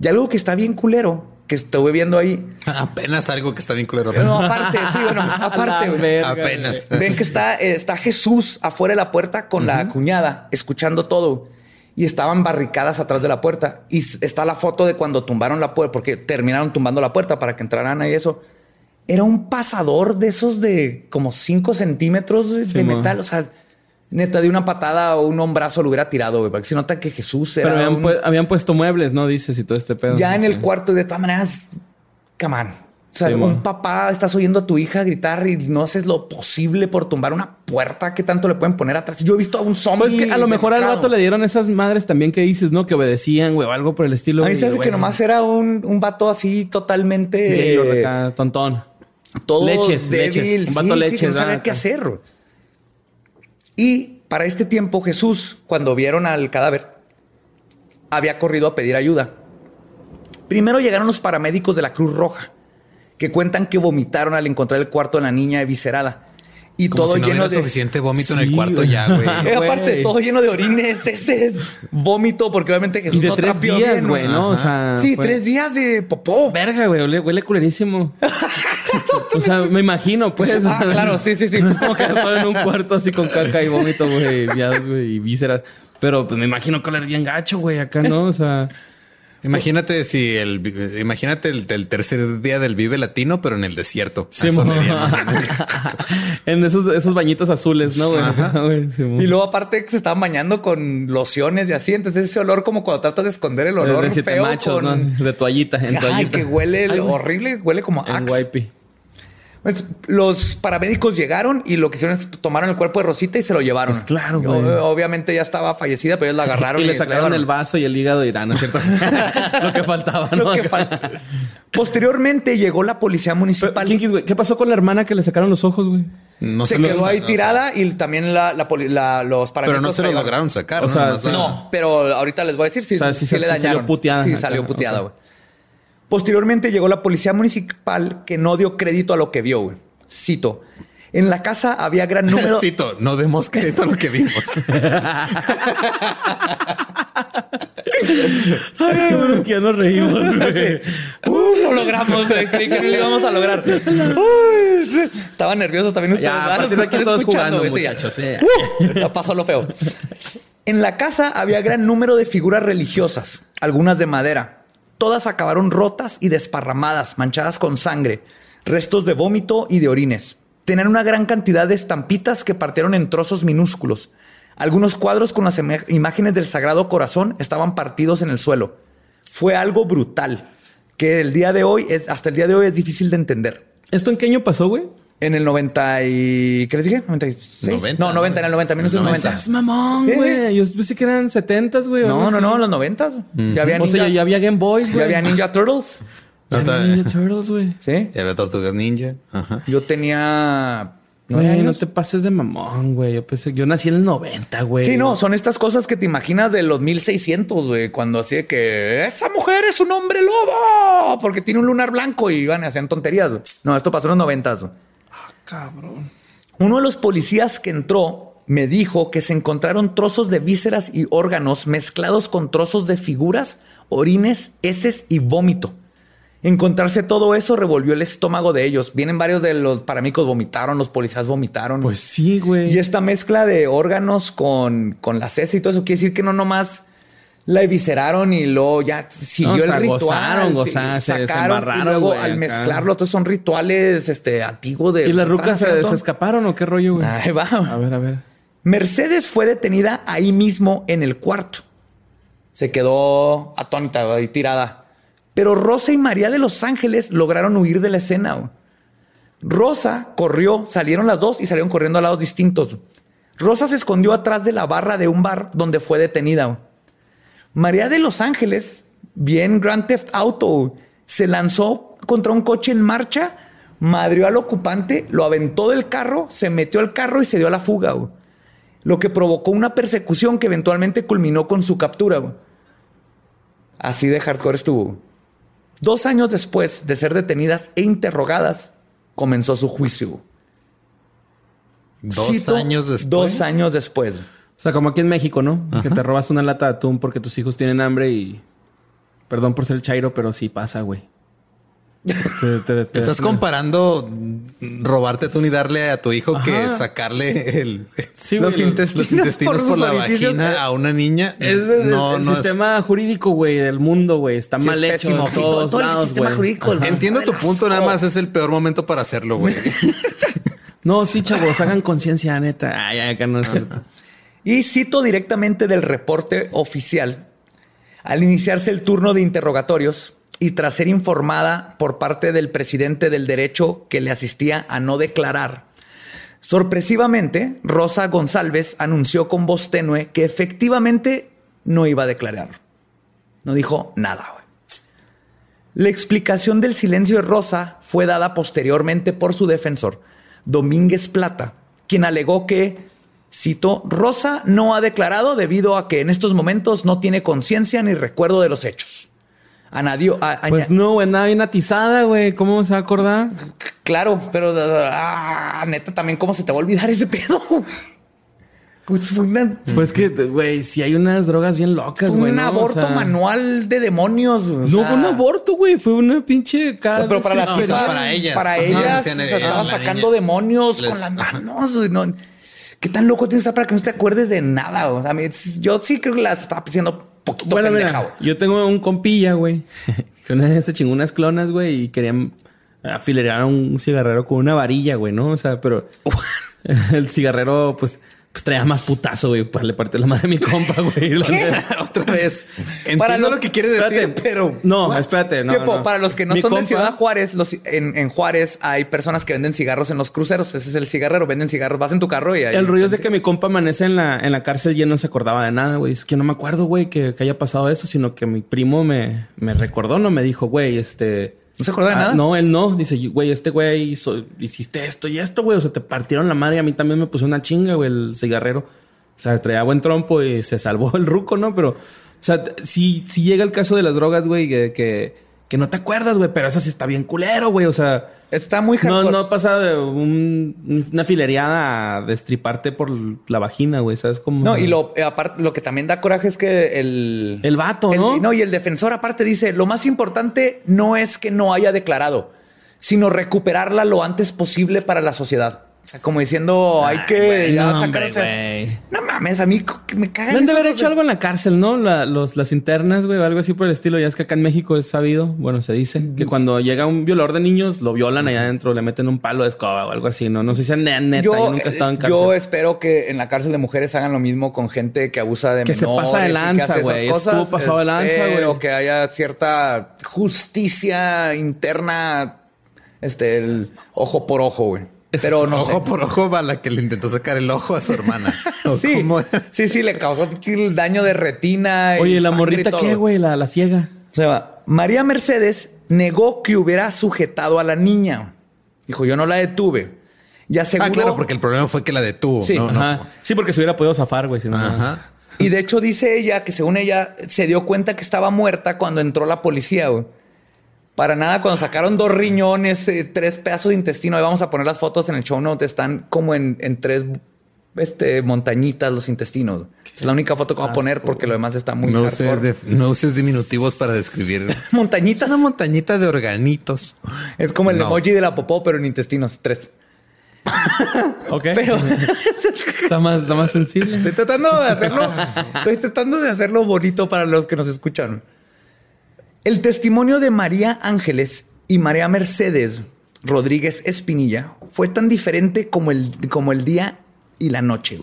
Y algo que está bien culero, que estuve viendo ahí. Apenas algo que está bien culero. No, aparte, sí, bueno, aparte, güey. verga, Apenas. Ven que está, eh, está Jesús afuera de la puerta con la cuñada, escuchando todo. Y estaban barricadas atrás de la puerta. Y está la foto de cuando tumbaron la puerta, porque terminaron tumbando la puerta para que entraran ahí eso. Era un pasador de esos de como 5 centímetros de metal. O sea, neta, de una patada o un hombrazo lo hubiera tirado, güey. Porque se nota que Jesús era Pero habían, un- pu- habían puesto muebles, ¿no? Dices y todo este pedo. ya en el cuarto, de todas maneras, come on. O sea, Sí, un papá, estás oyendo a tu hija gritar y no haces lo posible por tumbar una puerta. ¿Qué tanto le pueden poner atrás? Yo he visto a un zombie. Pues que a lo mejor al vato le dieron esas madres también que dices, ¿no? Que obedecían, güey, o algo por el estilo. A mí se hace que nomás era un, un vato así totalmente eh, acá, tontón. todo Leches, débil, leches. Un vato sí, leches, no sabía ah, qué hacer. Y para este tiempo Jesús, cuando vieron al cadáver, había corrido a pedir ayuda. Primero llegaron los paramédicos de la Cruz Roja, que cuentan que vomitaron al encontrar el cuarto de la niña eviscerada. Y Como todo si no lleno de... suficiente vómito en el cuarto ya, güey. Aparte, todo lleno de orines, heces, vómito, porque obviamente Jesús Y de no tres días, güey, ¿no? O sea. Sí, fue- tres días de popó. Verga, güey, huele, huele culerísimo. o sea, me imagino, pues. Ah, claro, sí, sí, sí. No es como que estoy en un cuarto así con caca y vómito, güey, y vísceras. Pero pues me imagino que oler bien gacho, güey, acá, ¿no? O sea, Imagínate si el imagínate el, el tercer día del Vive Latino, pero en el desierto. sí, Eso en esos, esos bañitos azules, ¿no, güey? Sí. Y luego aparte que se estaban bañando con lociones y así, entonces ese olor como cuando tratas de esconder el olor de siete feo machos, con... ¿no? De toallita, en Ajá, y toallita. que huele Ay, horrible, huele como En axe. wipey. Pues, los paramédicos llegaron y lo que hicieron es tomaron el cuerpo de Rosita y se lo llevaron. Pues claro, Y, güey. o- Obviamente ya estaba fallecida, pero ellos la agarraron Y le se la sacaron el vaso y el hígado y ¿no es cierto? Lo que faltaba, ¿no? Lo que falta. Posteriormente llegó la policía Pero, municipal. ¿Qué pasó con la hermana que le sacaron los ojos, güey? No se lo- quedó ahí no, tirada y también la, la poli- la- los Pero paramédicos no se lo lograron sacar. O ¿no? sea, pero ahorita les voy a decir si, O sea, sí si se- le sí salió dañaron. puteada. Sí, salió puteada, güey. Posteriormente llegó la policía municipal que no dio crédito a lo que vio, güey. Cito. En la casa había gran número. Cito, no demos crédito a lo que vimos. Ay, qué bueno que ya nos reímos. Uh, lo logramos, güey. Creí que no lo íbamos a lograr. Uy, estaba nervioso también ustedes. Ya, a partir de los aquí todos jugando, muchachos. Uh, pasó lo feo. En la casa había gran número de figuras religiosas, algunas de madera. Todas acabaron rotas y desparramadas, manchadas con sangre, restos de vómito y de orines. Tenían una gran cantidad de estampitas que partieron en trozos minúsculos. Algunos cuadros con las imágenes del Sagrado Corazón estaban partidos en el suelo. Fue algo brutal que el día de hoy es hasta el día de hoy es difícil de entender. ¿Esto en qué año pasó, güey? En el 90 y... ¿Qué les dije? ¿96? 90, no, 90, en el 90, 1990. Es mamón, güey. Yo pensé que eran 70s, güey. No, no, no, en los 90. Ya había O sea, Ninja, ya había Game Boys, güey. ya había Ninja Turtles. Ya había Ninja Turtles, güey. Sí. Ya había tortugas ninja. Ajá. Yo tenía... Güey, no te pases de mamón, güey. Yo pensé, yo nací en el 90, güey. Sí, no, son estas cosas que te imaginas de los 1600, güey, cuando así de que esa mujer es un hombre lobo porque tiene un lunar blanco y iban y hacían tonterías. güey. No, esto pasó en los 90. güey. Cabrón. Uno de los policías que entró me dijo que se encontraron trozos de vísceras y órganos mezclados con trozos de figuras, orines, heces y vómito. Encontrarse todo eso revolvió el estómago de ellos. Vienen varios de los paramicos vomitaron, los policías vomitaron. Pues sí, güey. Y esta mezcla de órganos con, con la cesa y todo eso quiere decir que no nomás la evisceraron y luego ya siguió No, el ritual. gozaron, gozaron, se- se sacaron y embarraron, luego güey, al mezclarlo, todos son rituales este, antiguos de. ¿Y las rucas se, se escaparon o qué rollo, güey? Ahí va. A ver, a ver. Mercedes fue detenida ahí mismo en el cuarto. Se quedó atónita ahí tirada. Pero Rosa y María de Los Ángeles lograron huir de la escena. güey. Rosa corrió, salieron las dos y salieron corriendo a lados distintos. Rosa se escondió atrás de la barra de un bar donde fue detenida. María de Los Ángeles, bien Grand Theft Auto, se lanzó contra un coche en marcha, madrió al ocupante, lo aventó del carro, se metió al carro y se dio a la fuga. güey lo que provocó una persecución que eventualmente culminó con su captura. güey. Así de hardcore estuvo. Dos años después de ser detenidas e interrogadas, comenzó su juicio. Dos Cito, años después. Dos años después. O sea, como aquí en México, ¿no? Que te robas una lata de atún porque tus hijos tienen hambre y... Perdón por ser chairo, pero sí pasa, güey. Te- te- te- Estás te- comparando robarte tú y darle a tu hijo que sacarle el, Sí, Los intestinos, los intestinos por la orificios, eh, vagina a una niña. Es el, no, el no es- sistema jurídico, güey, del mundo, güey. Está Sí, mal es hecho pésimo. todo- todos todo el lados, sistema güey. jurídico, el- Entiendo tu punto, nada más es el peor momento para hacerlo, güey. No, sí, chavos, hagan conciencia, neta. Ay, acá no es cierto. Y cito directamente del reporte oficial. Al iniciarse el turno de interrogatorios y tras ser informada por parte del presidente del derecho que le asistía a no declarar, sorpresivamente Rosa González anunció con voz tenue que efectivamente no iba a declarar. No dijo nada. La explicación del silencio de Rosa fue dada posteriormente por su defensor, Domínguez Plata, quien alegó que, cito, Rosa no ha declarado debido a que en estos momentos no tiene conciencia ni recuerdo de los hechos. Añadió, a- Pues aña- no, güey, andaba bien atizada, güey. ¿Cómo se va a acordar? claro, pero ah, neta, también cómo se te va a olvidar ese pedo. Pues fue, una- Pues que, güey, si hay unas drogas bien locas, fue güey. un ¿no? O aborto sea, manual de demonios. o No sea, fue un aborto, güey. Fue una pinche O cara. sea, pero para la No, o sea, tipa- para ellas. Para Ajá. ellas, Decían, o sea, eh, estaba sacando niña demonios les- con las manos. güey, no. ¿Qué tan loco tienes que estar para que no te acuerdes de nada? O sea, a mí, yo sí creo que las estaba haciendo poquito Bueno, pendeja, mira, yo tengo un compilla, güey, que una vez se chingó unas clonas, güey, y querían afilerar a un cigarrero con una varilla, güey, ¿no? O sea, pero el cigarrero, pues, pues traía más putazo, güey, pues le partió la madre a mi compa, güey. Otra vez. Entiendo Para los- lo que quieres decir, Espérate. pero. No, What? espérate, no, Tiempo, no. para los que no Mi son de Ciudad Juárez, los, en, en Juárez hay personas que venden cigarros en los cruceros. Ese es el cigarrero, venden cigarros. Vas en tu carro y ahí. El rollo es de que mi compa amanece en la, en la cárcel y él no se acordaba de nada, güey. Es que no me acuerdo, güey, que, que haya pasado eso, sino que mi primo me, me recordó, no me dijo, güey, este... ¿No se acuerda de Ah, nada? No, él no. Dice, güey, este güey hizo, hiciste esto y esto, güey. O sea, te partieron la madre a mí también me puso una chinga, güey, el cigarrero. O sea, traía buen trompo y se salvó el ruco, ¿no? Pero, o sea, si, si llega el caso de las drogas, güey, que, que, que no te acuerdas, güey, pero eso sí está bien culero, güey. O sea, Está muy no, hardcore. no pasa de un- una filereada a destriparte por la vagina, güey. ¿Sabes cómo? No, y lo, eh, aparte, lo que también da coraje es que el... El vato, el- ¿no? y el defensor aparte dice, lo más importante no es que no haya declarado, sino recuperarla lo antes posible para la sociedad. Como diciendo, hay que güey, ya no, hombre. No mames, a mí que me cagan. Deben de esos haber de- hecho algo en la cárcel, ¿no? La- los, las internas, güey, o algo así por el estilo. Ya es que acá en México es sabido, bueno, se dice, que cuando llega un violador de niños, lo violan allá adentro, le meten un palo de escoba o algo así, ¿no? No sé si sean de neta, yo, Yo, nunca he estado en eh, cárcel. yo espero que en la cárcel de mujeres hagan lo mismo con gente que abusa de Que se menores. pasa de que lanza, güey. Estuvo pasado de lanza, Espero güey. que haya cierta justicia interna, este, el ojo por ojo, güey. Pero no ojo sé. por ojo a la que le intentó sacar el ojo a su hermana. ¿O Sí, sí, sí, le causó el daño de retina. y Oye, la y morrita, todo. ¿qué, güey? La, la ciega. O sea, María Mercedes negó que hubiera sujetado a la niña. Dijo, yo no la detuve. Y aseguró... Ah, claro, porque el problema fue que la detuvo. Sí, no, no. Sí, porque se hubiera podido zafar, güey. si no- Ajá. Y de hecho dice ella que según ella se dio cuenta que estaba muerta cuando entró la policía. güey. Para nada, cuando sacaron dos riñones, eh, tres pedazos de intestino, ahí vamos a poner las fotos en el show note, están como en, en tres este, montañitas los intestinos. Es la única foto que voy a poner porque lo demás está muy No hardcore. uses, de- no uses diminutivos para describir. Montañitas. Una montañita de organitos. Es como el No. emoji de la popó, pero en intestinos. Tres. Ok. Pero está, más, está más sensible. estoy tratando de hacerlo. Estoy tratando de hacerlo bonito para los que nos escuchan. El testimonio de María Ángeles y María Mercedes Rodríguez Espinilla fue tan diferente como el, como el día y la noche.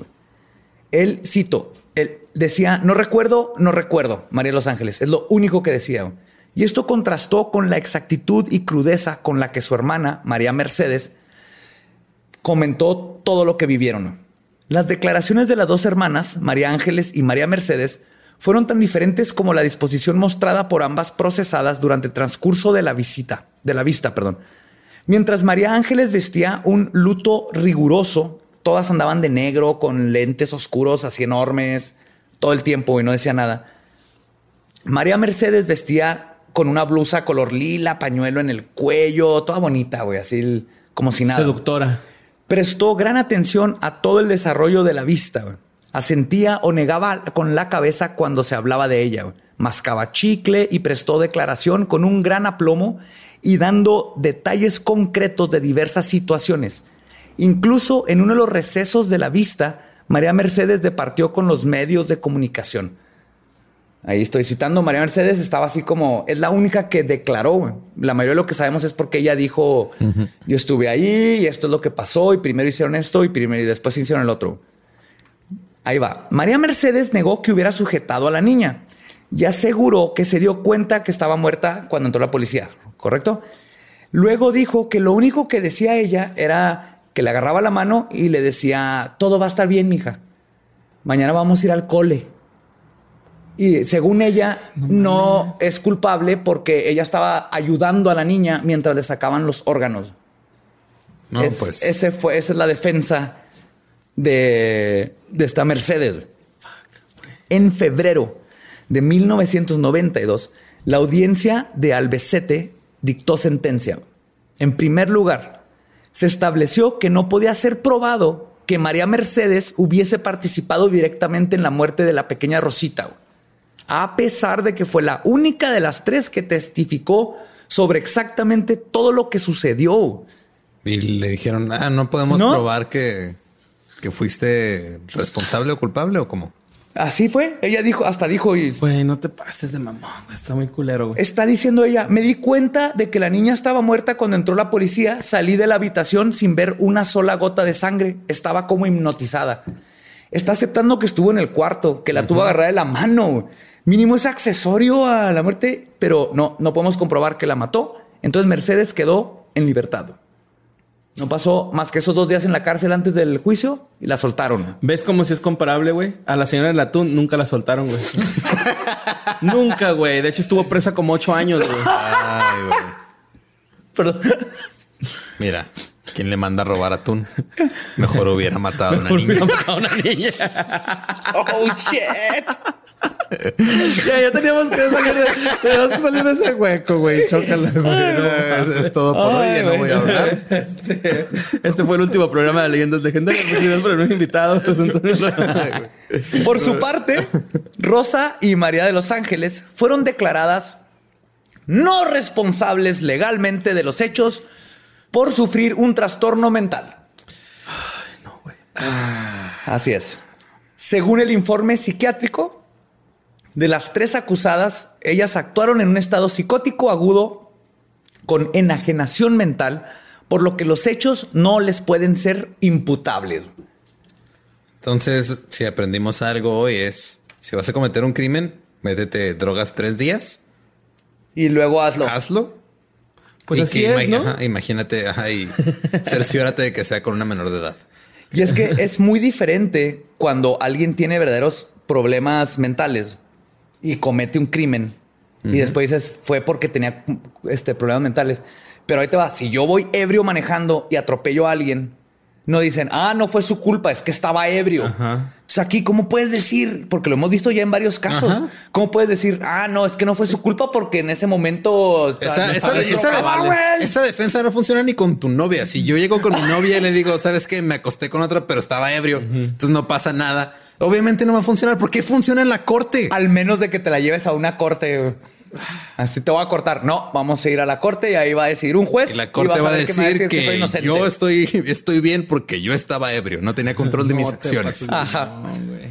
Él, cito, él decía, no recuerdo, no recuerdo, María Los Ángeles. Es lo único que decía. Y esto contrastó con la exactitud y crudeza con la que su hermana, María Mercedes, comentó todo lo que vivieron. Las declaraciones de las dos hermanas, María Ángeles y María Mercedes, fueron tan diferentes como la disposición mostrada por ambas procesadas durante el transcurso de la visita, de la vista, perdón. Mientras María Ángeles vestía un luto riguroso, todas andaban de negro con lentes oscuros así enormes todo el tiempo y no decía nada. María Mercedes vestía con una blusa color lila, pañuelo en el cuello, toda bonita, güey, así como si nada. Seductora. Prestó gran atención a todo el desarrollo de la vista. güey. Asentía o negaba con la cabeza cuando se hablaba de ella. Mascaba chicle y prestó declaración con un gran aplomo y dando detalles concretos de diversas situaciones. Incluso en uno de los recesos de la vista, María Mercedes departió con los medios de comunicación. Ahí estoy citando, María Mercedes estaba así como, es la única que declaró. La mayoría de lo que sabemos es porque ella dijo, yo estuve ahí y esto es lo que pasó y primero hicieron esto y primero y después hicieron el otro. Ahí va. María Mercedes negó que hubiera sujetado a la niña y aseguró que se dio cuenta que estaba muerta cuando entró la policía, ¿correcto? Luego dijo que lo único que decía ella era que le agarraba la mano y le decía, todo va a estar bien, mija. Mañana vamos a ir al cole. Y según ella, no, es culpable porque ella estaba ayudando a la niña mientras le sacaban los órganos. No, Es- pues. ese fue, esa es la defensa de, de esta Mercedes. En febrero de 1992, la audiencia de Albacete dictó sentencia. En primer lugar, se estableció que no podía ser probado que María Mercedes hubiese participado directamente en la muerte de la pequeña Rosita, a pesar de que fue la única de las tres que testificó sobre exactamente todo lo que sucedió. Y le dijeron, ah, no podemos No. probar que, que fuiste responsable o culpable o cómo. Así fue. Ella dijo, hasta dijo, y Güey, no te pases de mamón. güey. Está muy culero, güey. está diciendo ella, me di cuenta de que la niña estaba muerta cuando entró la policía, salí de la habitación sin ver una sola gota de sangre, estaba como hipnotizada. Está aceptando que estuvo en el cuarto, que la tuvo agarrada de la mano. Mínimo es accesorio a la muerte, pero no, no podemos comprobar que la mató. Entonces Mercedes quedó en libertad. No pasó más que esos dos días en la cárcel antes del juicio y la soltaron. ¿Ves cómo si es comparable, güey? A la señora del atún nunca la soltaron, güey. nunca, güey. De hecho, estuvo presa como ocho años, güey. Ay, güey. Perdón. Mira, ¿quién le manda a robar atún? Mejor hubiera matado a una niña. a una niña. Oh, shit. ya, ya teníamos que salir de, teníamos que salir de ese hueco, güey. Chócala, güey. No Es, es todo por hoy, ya no voy a hablar. Este, este fue el último programa de Leyendas Legendarias. Recibidos por unos invitados. Antonio Por su parte, Rosa y María de los Ángeles fueron declaradas no responsables legalmente de los hechos por sufrir un trastorno mental. Así es. Según el informe psiquiátrico, de las tres acusadas, ellas actuaron en un estado psicótico agudo con enajenación mental, por lo que los hechos no les pueden ser imputables. Entonces, si aprendimos algo hoy es, si vas a cometer un crimen, métete drogas tres días, Y luego hazlo. hazlo. Pues Y así que es, ¿no? ajá, imagínate, ajá, y cerciórate de que sea con una menor de edad. Y es que es muy diferente cuando alguien tiene verdaderos problemas mentales y comete un crimen y después dices fue porque tenía este, problemas mentales. Pero ahí te va, si yo voy ebrio manejando y atropello a alguien, no dicen, ah, no fue su culpa, es que estaba ebrio. Ajá. Entonces aquí, ¿cómo puedes decir? Porque lo hemos visto ya en varios casos. Ajá. ¿Cómo puedes decir, ah, no, es que no fue su culpa porque en ese momento... Esa, esa- esa- lo que va, güey"? esa defensa no funciona ni con tu novia. Si yo llego con mi novia y le digo, sabes que me acosté con otra, pero estaba ebrio, entonces no pasa nada. Obviamente no va a funcionar. ¿Por qué funciona en la corte? Al menos de que te la lleves a una corte. Así te voy a cortar. No, vamos a ir a la corte y ahí va a decir un juez. Y la y corte vas va a ver me decir que, soy inocente. yo estoy, estoy bien porque yo estaba ebrio, no tenía control de mis No acciones. pases de- Ajá. no, güey.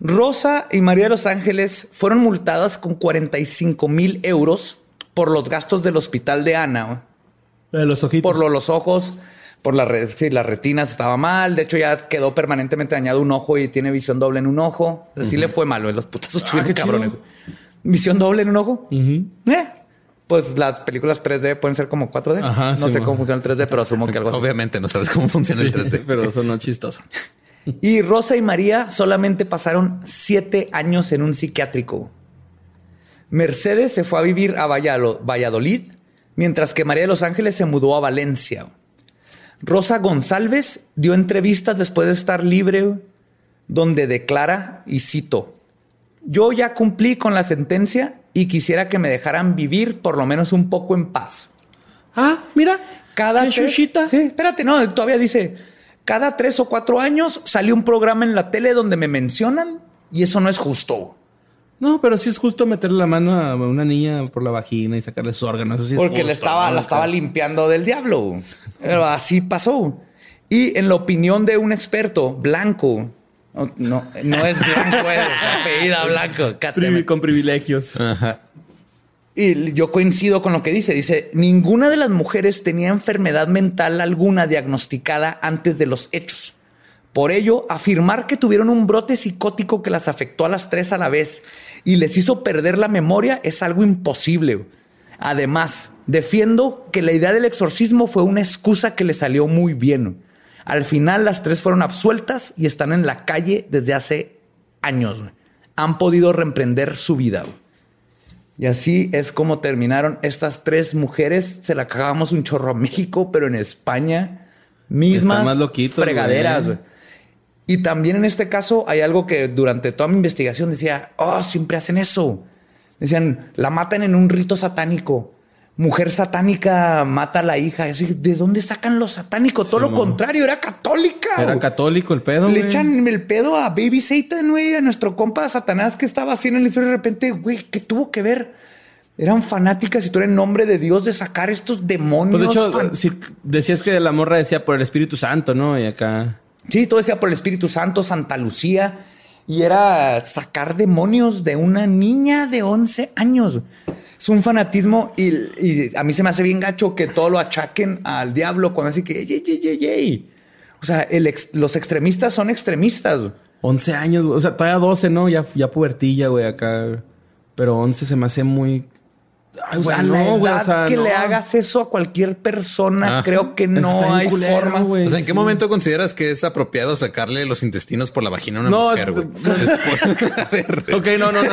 Rosa y María de los Ángeles fueron multadas con 45 mil euros por los gastos del hospital de Ana. de los ojitos. Por lo- los ojos, por la re- sí, las retinas estaba mal. De hecho, ya quedó permanentemente dañado un ojo y tiene visión doble en un ojo. Así le fue malo. güey. Los putazos estuvieron qué chido. Visión doble en un ojo. Eh, Pues las películas 3D pueden ser como 4D. Ajá, no sí, sé mo. cómo funciona el 3D, pero asumo que algo así. Obviamente no sabes cómo funciona el 3D. Pero eso no es chistoso. Y Rosa y María solamente pasaron siete años en un psiquiátrico. Mercedes se fue a vivir a Valladolid, mientras que María de los Ángeles se mudó a Valencia. Rosa González dio entrevistas después de estar libre, donde declara, y cito, yo ya cumplí con la sentencia y quisiera que me dejaran vivir por lo menos un poco en paz. Ah, mira. Cada qué tres- chuchita. Sí, espérate, no, todavía dice, cada tres o cuatro años salió un programa en la tele donde me mencionan y eso no es justo. No, pero sí es justo meterle la mano a una niña por la vagina y sacarle sus órganos. Eso sí es porque justo, le estaba, ¿no? la estaba limpiando del diablo. Pero así pasó. Y en la opinión de un experto blanco, no, no, no es blanco, es apellida blanco. Privi- con privilegios. Ajá. Y yo coincido con lo que dice. Dice, ninguna de las mujeres tenía enfermedad mental alguna diagnosticada antes de los hechos. Por ello, afirmar que tuvieron un brote psicótico que las afectó a las tres a la vez y les hizo perder la memoria es algo imposible. Además, defiendo que la idea del exorcismo fue una excusa que le salió muy bien. Al final, las tres fueron absueltas y están en la calle desde hace años. Han podido reemprender su vida. Y así es como terminaron estas tres mujeres. Se la cagábamos un chorro a México, pero en España, mismas más loquitos, fregaderas. güey. güey. Y también en este caso hay algo que durante toda mi investigación decía, oh, siempre hacen eso. Decían, la matan en un rito satánico. Mujer satánica mata a la hija. Es decir, ¿de dónde sacan los satánicos? Todo Sí, lo contrario, era católica. Era católico el pedo. Le güey. echan el pedo a Baby Satan, güey, a nuestro compa Satanás que estaba así en el infierno. De repente, güey, ¿qué tuvo que ver? Eran fanáticas y tú eres en nombre de Dios de sacar estos demonios. Pues de hecho, fan- si decías que la morra decía por el Espíritu Santo, ¿no? Y acá. Sí, todo decía por el Espíritu Santo, Santa Lucía. Y era sacar demonios de una niña de 11 años. Es un fanatismo y, y a mí se me hace bien gacho que todo lo achaquen al diablo cuando así que, yey, yey, yey, yey. O sea, el ex- los extremistas son extremistas. 11 años, güey. O sea, todavía 12, ¿no? Ya, ya pubertilla, güey, acá. Pero 11 se me hace muy. Ay, O güey, sea, la no, güey. edad O sea, que no. le hagas eso a cualquier persona, Ajá. creo que Es no hay culero, forma. güey. O sea, ¿en qué momento consideras que es apropiado sacarle los intestinos por la vagina a una No, mujer, es- güey? Después- a ver. Ok, no, no, no.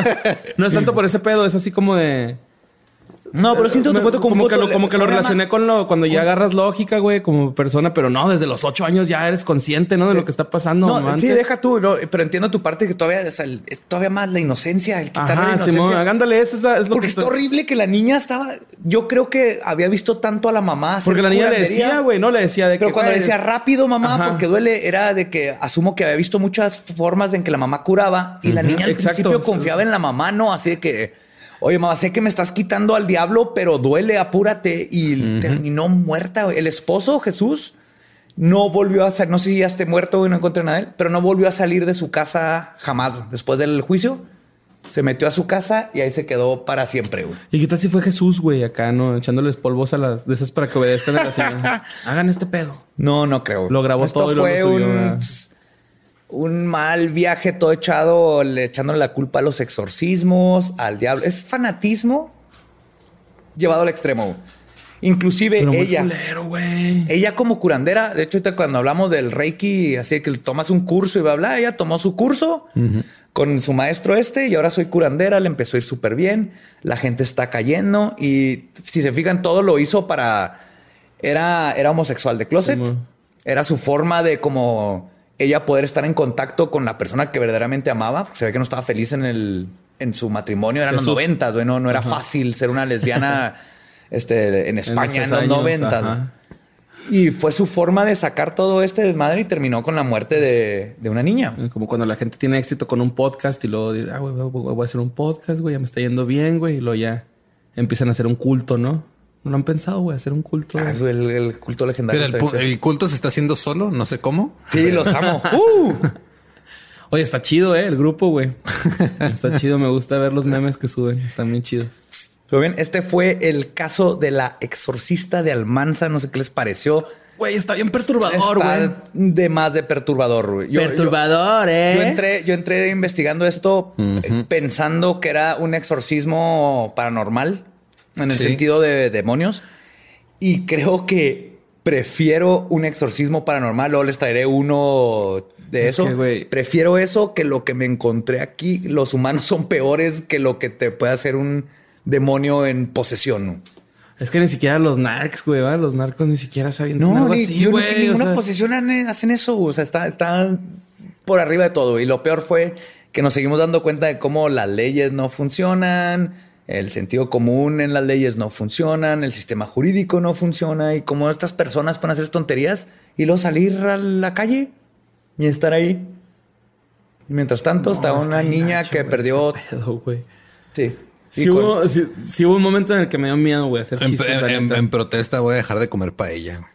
No es tanto por ese pedo, es así como de. No, pero siento tu como, como, que lo, como que lo relacioné con lo cuando ya agarras lógica, güey, como persona, pero no, desde los ocho años ya eres consciente, ¿no? De lo que está pasando. No, sí, deja tú, no, pero entiendo tu parte que todavía o sea, es todavía más la inocencia, el quitarle la Ajá, inocencia. Simón, ándale, eso es, la- es lo Porque que está estoy- horrible que la niña estaba. Yo creo que había visto tanto a la mamá. Porque la niña le decía, güey, no le decía de Pero que. cuando güey, decía rápido, mamá, Ajá. porque duele, era de que asumo que había visto muchas formas en que la mamá curaba y la niña al Exacto. principio confiaba en la mamá, no así de que, oye, mamá, sé que me estás quitando al diablo, pero duele, apúrate. Y terminó muerta. güey. El esposo, Jesús, no volvió a salir, no sé si ya esté muerto y no encontré nada de él, pero no volvió a salir de su casa jamás. Después del juicio, se metió a su casa y ahí se quedó para siempre. güey. ¿Y qué tal si fue Jesús, güey, acá, no? Echándoles polvos a las de esas para que obedezcan a la señora. Hagan este pedo. No, no creo. Lo grabó Esto todo y luego fue lo subió, un mal viaje todo echado, le- echándole la culpa a los exorcismos, al diablo. Es fanatismo llevado al extremo. Inclusive Pero ella. culero. Ella como curandera, de hecho, cuando hablamos del Reiki, así que tomas un curso y bla, bla, ella tomó su curso con su maestro este y ahora soy curandera, le empezó a ir súper bien, la gente está cayendo y si se fijan, todo lo hizo para... Era, era homosexual de closet, era su forma de como ella poder estar en contacto con la persona que verdaderamente amaba, se ve que no estaba feliz en, el, en su matrimonio, eran Jesús. los noventas, güey, no, no era fácil ser una lesbiana este, en España en, los noventas. Y fue su forma de sacar todo este desmadre y terminó con la muerte de, de una niña. Como cuando la gente tiene éxito con un podcast y luego dice, ah, güey, voy a hacer un podcast, güey, ya me está yendo bien, güey. Y luego ya empiezan a hacer un culto, ¿no? No lo han pensado, güey, hacer un culto. Ah, el, el culto legendario. Pero el, culto se está haciendo solo, no sé cómo. Sí, los amo. ¡Uh! Oye, está chido, ¿eh? El grupo, güey. está chido, me gusta ver los memes que suben. Están bien chidos. Pero bien, este fue el caso de la exorcista de Almanza. No sé qué les pareció. Güey, está bien perturbador, güey. De más de perturbador, güey. Yo- yo- Perturbador, ¿eh? Yo entré, yo entré investigando esto eh, pensando que era un exorcismo paranormal en el Sí. sentido de demonios y creo que prefiero un exorcismo paranormal. Luego les traeré uno de Es eso. que, prefiero eso que lo que me encontré aquí. Los humanos son peores que lo que te puede hacer un demonio en posesión. Es que ni siquiera los narcs, güey, ¿va? Los narcos ni siquiera saben No, algo ni, así, yo- güey. en ninguna sea, posición han- hacen eso. O sea, está, está por arriba de todo. Y lo peor fue que nos seguimos dando cuenta de cómo las leyes no funcionan, el sentido común en las leyes no funcionan, el sistema jurídico no funciona y cómo estas personas pueden hacer tonterías y luego salir a la calle y estar ahí. Y mientras tanto, no, está una niña que perdió. pedo. Sí. Sí, hubo, sí, sí hubo un momento en el que me dio miedo, güey, hacer En, chistes. la en- neta. en protesta voy a dejar de comer paella.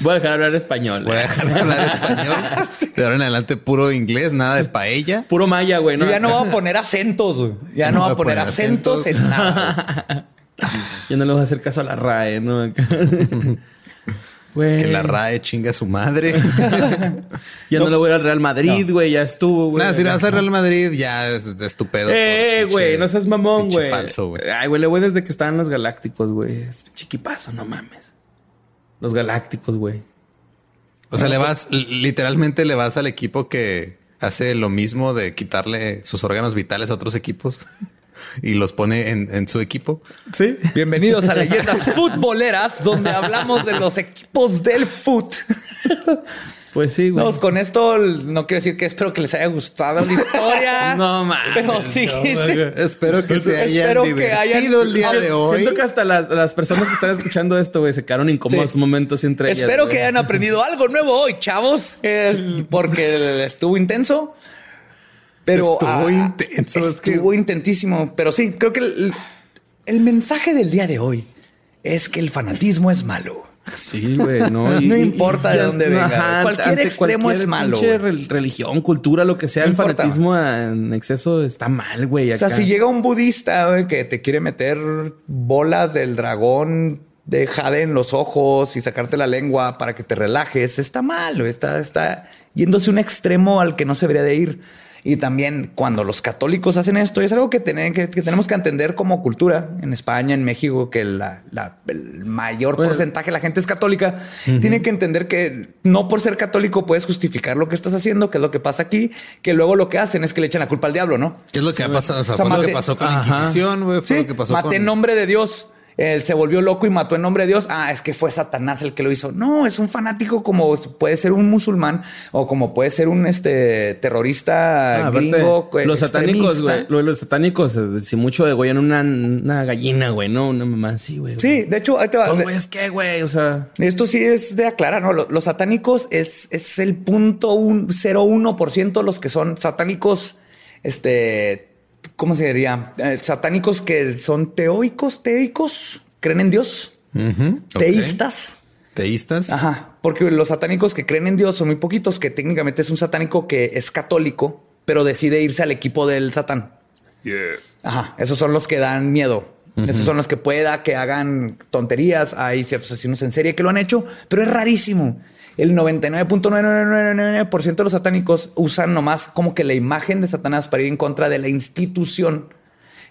Voy a dejar de hablar español. Voy a dejar de hablar español. De ahora en adelante puro inglés, nada de paella. Puro maya, güey. Yo ¿no? ya no voy a poner acentos. güey. Ya no, voy a poner acentos, en nada. Ya no le voy a hacer caso a la RAE, ¿no? Güey. Que la RAE chinga a su madre. Ya no, le voy al Real Madrid, güey. Ya estuvo, güey. Nada, si le vas a Real Madrid, ya es, es estupendo. Eh, güey, no seas mamón, güey. falso, güey. Ay, güey, le voy desde que estaban los Galácticos, güey. Es chiquipazo, no mames. Los Galácticos, güey. O sea, le vas, l- literalmente le vas al equipo que hace lo mismo de quitarle sus órganos vitales a otros equipos y los pone en, en su equipo. Sí. Bienvenidos a Leyendas Futboleras, donde hablamos de los equipos del foot. Pues sí, güey. Vamos con esto. No quiero decir que espero que les haya gustado la historia. No mames. Pero sí, no, sí. güey. Espero que se hayan Espero que divertido hayan- el día de hoy. Siento que hasta las, las personas que están escuchando esto, güey, se quedaron incómodos Sí. un momento así entre ellas. Espero güey. que hayan aprendido algo nuevo hoy, chavos, porque estuvo intenso. Pero Estuvo intenso, es que- estuvo intentísimo. Pero sí, creo que el, el mensaje del día de hoy es que el fanatismo es malo. Sí, güey, no. No importa de dónde venga, cualquier extremo es malo, religión, cultura, lo que sea, No el importa. fanatismo en exceso está mal, güey. O sea, si llega un budista güey, que te quiere meter bolas del dragón de jade en los ojos y sacarte la lengua para que te relajes, está mal, está, está yéndose un extremo al que no se debería de ir. Y también cuando los católicos hacen esto, y es algo que, que- que tenemos que entender como cultura en España, en México, que la- la- el mayor Bueno. porcentaje de la gente es católica, tiene que entender que no por ser católico puedes justificar lo que estás haciendo, que es lo que pasa aquí, que luego lo que hacen es que le echan la culpa al diablo, ¿no? ¿Qué es lo que ha pasado? O sea, O sea, fue lo que pasó con la. Inquisición, güey. Fue Sí, lo que pasó maté con... en nombre de Dios. Él se volvió loco y mató en nombre de Dios. Ah, es que fue Satanás el que lo hizo. No, es un fanático como puede ser un musulmán o como puede ser un este terrorista Ah, gringo. eh, los satánicos, güey. lo- Los satánicos, eh, si mucho degollan una, una gallina, güey, no una mamá así, güey. Sí, de hecho, ahí te va. ¿Cómo es que, güey? O sea, Esto sí es de aclarar, ¿no? Lo- Los satánicos es, es el punto un, 0.1% los que son satánicos, este, ¿cómo se diría? Eh, satánicos que son teoicos, teicos, creen en Dios, teístas. Teístas. Ajá, porque los satánicos que creen en Dios son muy poquitos, que técnicamente es un satánico que es católico, pero decide irse al equipo del satán. Ajá, esos son los que dan miedo. Esos son los que pueda que hagan tonterías. Hay ciertos asesinos en serie que lo han hecho, pero es rarísimo. El 99.999% de los satánicos usan nomás como que la imagen de Satanás para ir en contra de la institución.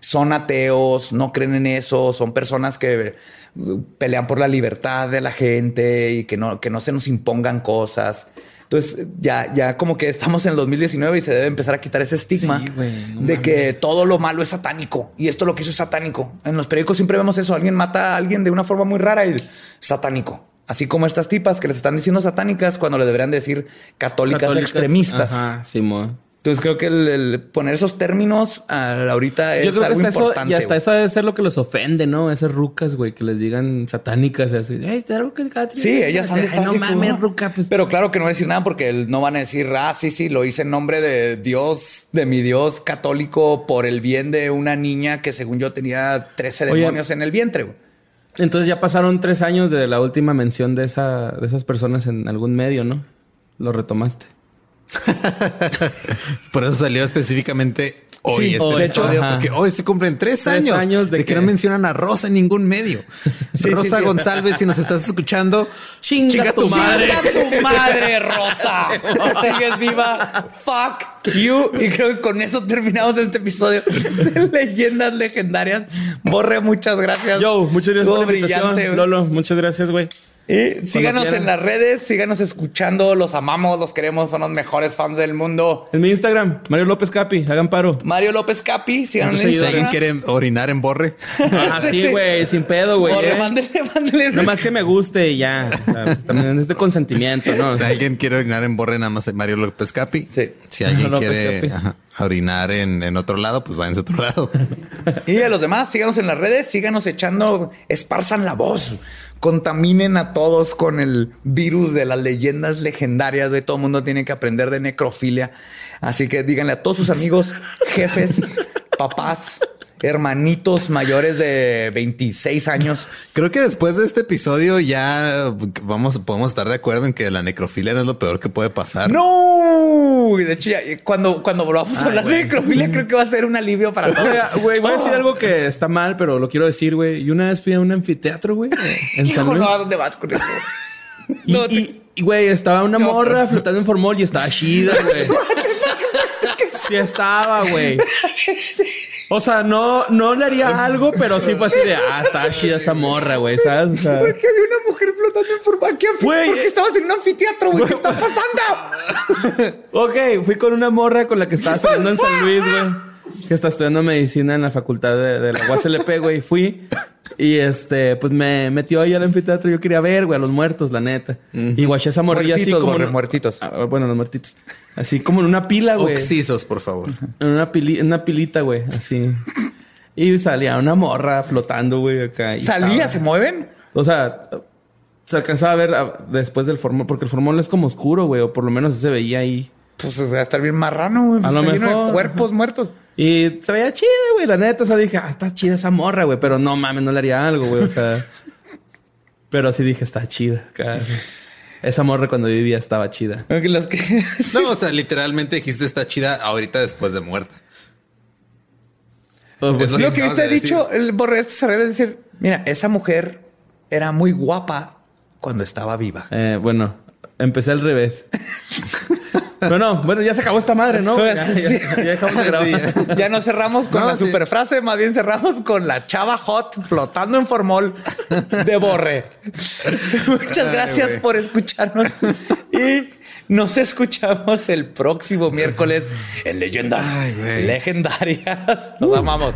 son ateos, no creen en eso, son personas que uh, pelean por la libertad de la gente y que no, que no se nos impongan cosas. Entonces ya, ya como que estamos en el 2019 y se debe empezar a quitar ese estigma Sí, güey, no de que todo lo malo es satánico y esto lo que hizo es satánico. En los periódicos siempre vemos eso. Alguien mata a alguien de una forma muy rara y satánico. Así como estas tipas que les están diciendo satánicas cuando le deberían decir católicas, extremistas. Ajá, Simón. Entonces creo que el, el poner esos términos ah, ahorita es Yo creo que algo hasta eso, importante. y hasta eso debe ser lo que los ofende, ¿no? Esas rucas, güey, que les digan satánicas y así. "Ey, te ruca, Catri". Sí, ellas han de estar No mames, ruca, pues. Pero claro que no va a decir nada porque no van a decir, ah, sí, sí, lo hice en nombre de Dios, de mi Dios católico por el bien de una niña que según yo tenía 13 Oye. demonios en el vientre. güey. Entonces ya pasaron tres años de la última mención de esa, de esas personas en algún medio, ¿no? Lo retomaste. Por eso salió específicamente hoy Sí, este hoy, episodio, ajá. porque hoy se cumplen tres, Tres años, años de de, que, que- no mencionan a Rosa en ningún medio. Sí, Rosa sí, sí. González, si nos estás escuchando, Chinga tu madre. ¡Chinga tu madre, Rosa! Sigues viva. Fuck you. Y creo que con eso terminamos este episodio de Leyendas Legendarias. Borre, muchas gracias. Yo, muchas gracias Estuvo por la invitación. Lolo, muchas gracias, güey. Y síganos quieran. en las redes, síganos escuchando, los amamos, los queremos, son los mejores fans del mundo. En mi Instagram, Mario López Capi, hagan paro. Mario López Capi, síganos en si alguien Instagram. quiere orinar en borre, Ah, sí, güey, sin pedo, güey. Borre, ¿eh? mándele, mándele. Nada más que me guste y ya. O sea, también es de consentimiento, ¿no? si alguien quiere orinar en borre, nada más es Mario López Capi. Sí. Si alguien López quiere Capi. ajá, orinar en, en otro lado, pues váyanse a otro lado. Y a los demás, síganos en las redes, síganos echando, esparzan la voz, contaminen a todos con el virus de las leyendas legendarias. De todo el mundo tiene que aprender de necrofilia. Así que díganle a todos sus amigos, jefes, papás, hermanitos mayores de 26 años. Creo que después de este episodio ya vamos, podemos estar de acuerdo en que la necrofilia no es lo peor que puede pasar. No, de hecho, ya, cuando, cuando volvamos a Ay, hablar güey. de necrofilia, creo que va a ser un alivio para todos. Oiga, Güey, voy a decir algo que está mal, pero lo quiero decir, güey. Y una vez fui a un anfiteatro, güey, en San Luis. no, ¿a dónde vas con esto? Y, No, te- y- y, güey, estaba una morra flotando en formol y estaba chida, güey. Sí estaba, güey. O sea, no, no le haría algo, pero sí fue así de, ah, estaba chida esa morra, güey, ¿sabes? O sea, ¿Por había una mujer flotando en forma? ¿Qué anfi- Güey, ¿Por qué eh. estabas en un anfiteatro, güey? ¿Qué está pasando? ok, fui con una morra con la que estaba saliendo en San Luis, güey. Que está estudiando medicina en la facultad de, de la UASLP, güey. Fui y este, pues me metió ahí al anfiteatro. Yo quería ver, güey, a los muertos, la neta. Y guaché esa morrilla así Muertitos, como. borre, en- muertitos. Ah, bueno, los muertitos. Así como en una pila, güey. Oxisos, por favor. En una, pili- en una pilita, güey, así. Y salía una morra flotando, güey, acá. y ¿Salía? estaba- ¿Se mueven? O sea, se alcanzaba a ver ah, después del formol, porque el formol es como oscuro, güey, o por lo menos se veía ahí. Pues va a estar bien marrano, güey. A lo lleno mejor. de cuerpos muertos. Y se veía chida, güey, la neta. O sea, dije, ah, está chida esa morra, güey, pero no mames, no le haría algo, güey, o sea. pero sí dije, está chida. Esa morra cuando vivía estaba chida. Aunque Los que... No, o sea, literalmente dijiste está chida ahorita después de muerta. Pues, Eso Lo que de dicho, el borre esto se debe decir, mira, esa mujer era muy guapa cuando estaba viva. eh, bueno, empecé al revés. pero no, bueno, ya se acabó esta madre, ¿no? Ya, ya- Sí. ya dejamos de grabar. Ya no cerramos con No, la sí. super frase, más bien cerramos con la chava hot flotando en formol de borre. Muchas Ay, gracias por escucharnos y nos escuchamos el próximo miércoles en Leyendas Ay. Legendarias. Nos amamos.